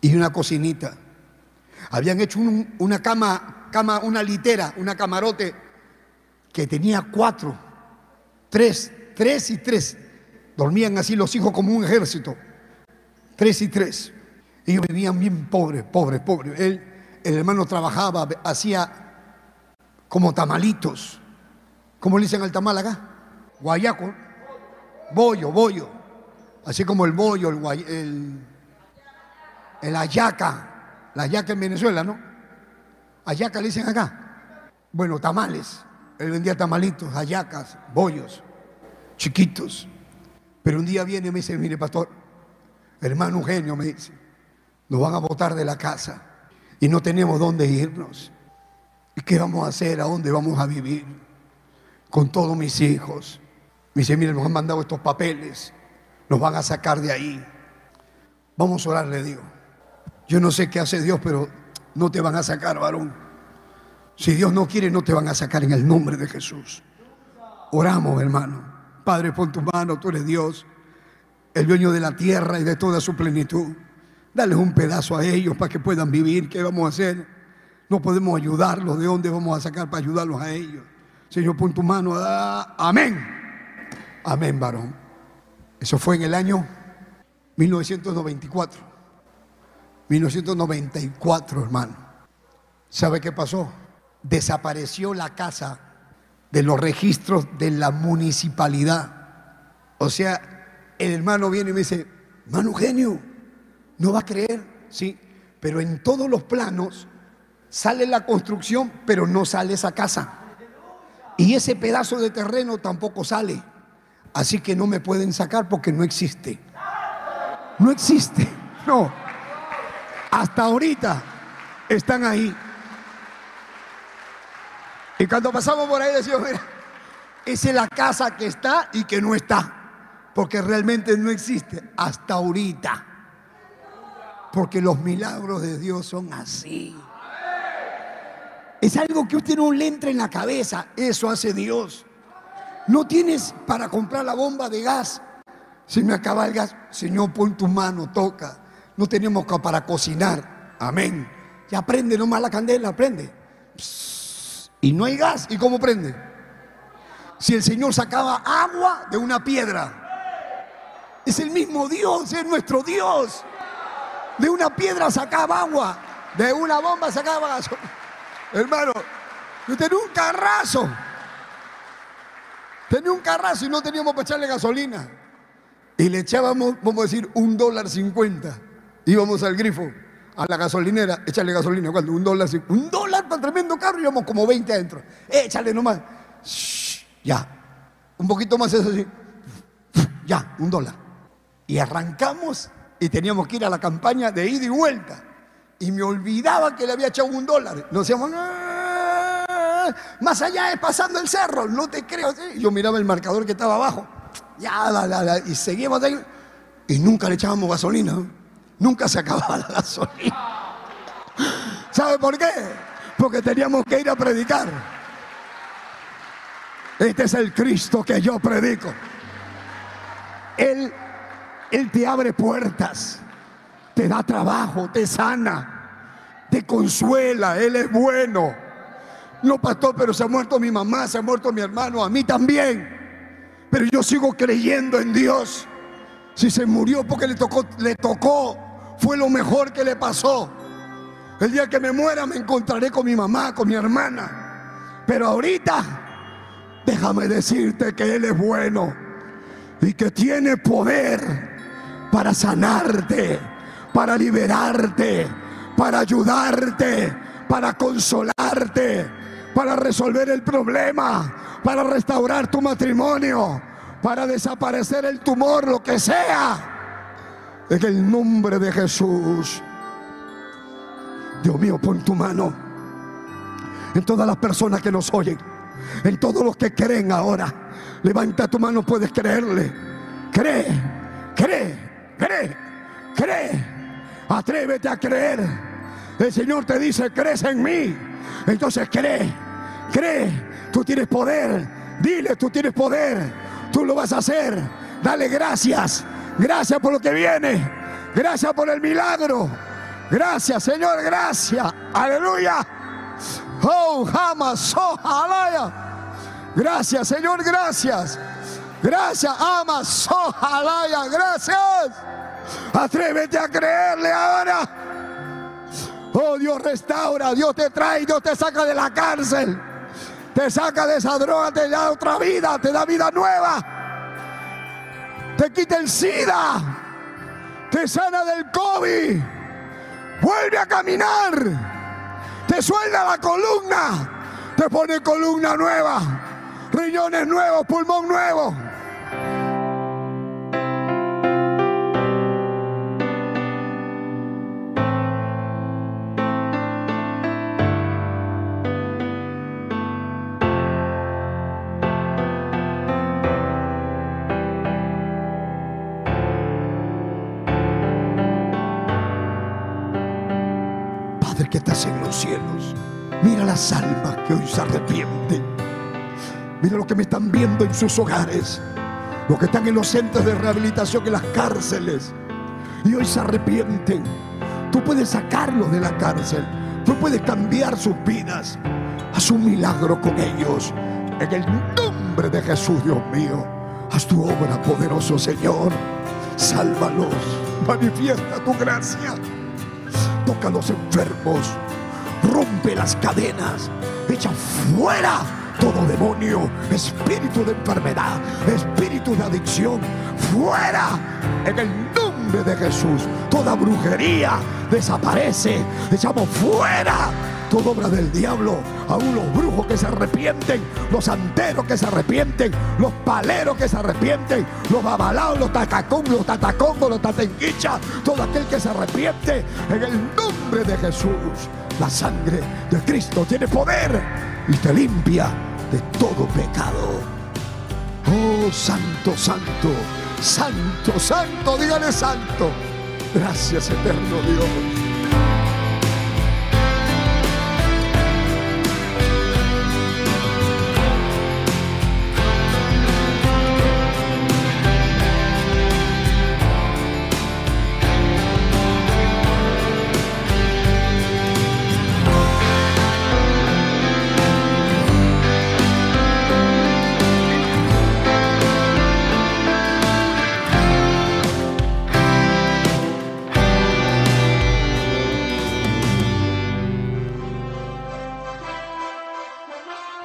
y una cocinita. Habían hecho una cama, cama, una litera, una camarote que tenía cuatro, tres, tres y tres. Dormían así los hijos como un ejército, tres y tres. Ellos vivían bien pobres, pobres, pobres. El hermano trabajaba, hacía como tamalitos. ¿Cómo le dicen al tamal acá? Guayaco. Bollo, bollo. Así como el bollo, el, el, el ayaca. La ayaca en Venezuela, ¿no? Ayaca le dicen acá. Bueno, tamales. Él vendía tamalitos, ayacas, bollos, chiquitos. Pero un día viene y me dice, mire pastor, hermano Eugenio me dice, nos van a botar de la casa y no tenemos dónde irnos. ¿Y qué vamos a hacer? ¿A dónde vamos a vivir? Con todos mis hijos. Me dice, mire, nos han mandado estos papeles, nos van a sacar de ahí. Vamos a orar, le digo. Yo no sé qué hace Dios, pero no te van a sacar, varón. Si Dios no quiere, no te van a sacar en el nombre de Jesús. Oramos, hermano. Padre, pon tu mano, tú eres Dios, el dueño de la tierra y de toda su plenitud. Dale un pedazo a ellos para que puedan vivir. ¿Qué vamos a hacer? No podemos ayudarlos. ¿De dónde vamos a sacar para ayudarlos a ellos? Señor, pon tu mano. Amén. Amén, varón. Eso fue en el año 1994. 1994, hermano. ¿Sabe qué pasó? Desapareció la casa de los registros de la municipalidad. O sea, el hermano viene y me dice, hermano genio, ¿no va a creer? Sí, pero en todos los planos sale la construcción, pero no sale esa casa. Y ese pedazo de terreno tampoco sale. Así que no me pueden sacar porque no existe. No existe. No. Hasta ahorita están ahí. Y cuando pasamos por ahí decimos, mira, esa es la casa que está y que no está. Porque realmente no existe hasta ahorita. Porque los milagros de Dios son así. Es algo que usted no le entra en la cabeza. Eso hace Dios. No tienes para comprar la bomba de gas. Si me acaba el gas, Señor, pon tu mano, toca. No tenemos para cocinar. Amén. Ya prende nomás la candela, prende. Y no hay gas. ¿Y cómo prende? Si el Señor sacaba agua de una piedra. Es el mismo Dios, es nuestro Dios. De una piedra sacaba agua. De una bomba sacaba gas. Hermano, yo tenía un carrazo. Tenía un carrazo y no teníamos para echarle gasolina. Y le echábamos, vamos a decir, un dólar cincuenta. Íbamos al grifo a la gasolinera, échale gasolina, ¿cuánto? Un dólar, un dólar para tremendo carro, íbamos como 20 adentro. Échale nomás. ya. Un poquito más eso así. Ya, un dólar. Y arrancamos y teníamos que ir a la campaña de ida y vuelta. Y me olvidaba que le había echado un dólar. Nos decíamos, más allá es pasando el cerro, no te creo. Yo miraba el marcador que estaba abajo. Ya, y seguíamos ahí. Y nunca le echábamos gasolina. Nunca se acababa la gasolina. ¿Sabe por qué? Porque teníamos que ir a predicar. Este es el Cristo que yo predico. Él, él te abre puertas, te da trabajo, te sana, te consuela. Él es bueno. No, pastor, pero se ha muerto mi mamá, se ha muerto mi hermano, a mí también. Pero yo sigo creyendo en Dios. Si se murió porque le tocó, le tocó fue lo mejor que le pasó. El día que me muera me encontraré con mi mamá, con mi hermana. Pero ahorita, déjame decirte que Él es bueno y que tiene poder para sanarte, para liberarte, para ayudarte, para consolarte, para resolver el problema, para restaurar tu matrimonio, para desaparecer el tumor, lo que sea. En el nombre de Jesús. Dios mío, pon tu mano en todas las personas que nos oyen, en todos los que creen ahora. Levanta tu mano, puedes creerle. Cree, cree, cree, cree. Atrévete a creer. El Señor te dice, crees en mí. Entonces cree, cree. Tú tienes poder. Dile, tú tienes poder. Tú lo vas a hacer. Dale gracias. Gracias por lo que viene. Gracias por el milagro. Gracias, Señor, gracias. Aleluya. Oh, jamás, oh, alaya. Gracias, Señor, gracias. Gracias, amas, oh, alaya, gracias. Atrévete a creerle ahora. Oh, Dios restaura, Dios te trae, Dios te saca de la cárcel. Te saca de esa droga, te da otra vida, te da vida nueva te quita el SIDA, te sana del COVID, vuelve a caminar, te suelda la columna, te pone columna nueva, riñones nuevos, pulmón nuevo. Que estás en los cielos, mira las almas que hoy se arrepienten. Mira lo que me están viendo en sus hogares, los que están en los centros de rehabilitación, en las cárceles, y hoy se arrepienten. Tú puedes sacarlos de la cárcel, tú puedes cambiar sus vidas. Haz un milagro con ellos. En el nombre de Jesús, Dios mío, haz tu obra, poderoso Señor. Sálvalos, manifiesta tu gracia. Toca a los enfermos, rompe las cadenas, echa fuera todo demonio, espíritu de enfermedad, espíritu de adicción, fuera en el nombre de Jesús. Toda brujería desaparece, echamos fuera toda obra del diablo, aún los brujos que se arrepienten, los santeros que se arrepienten, los paleros que se arrepienten, los babalaos, los tacacón, los tatacongos, los tatenguichas, todo aquel que se arrepiente en el nombre de Jesús. La sangre de Cristo tiene poder y te limpia de todo pecado. Oh, santo, santo, santo, santo, dígale santo. Gracias, eterno Dios.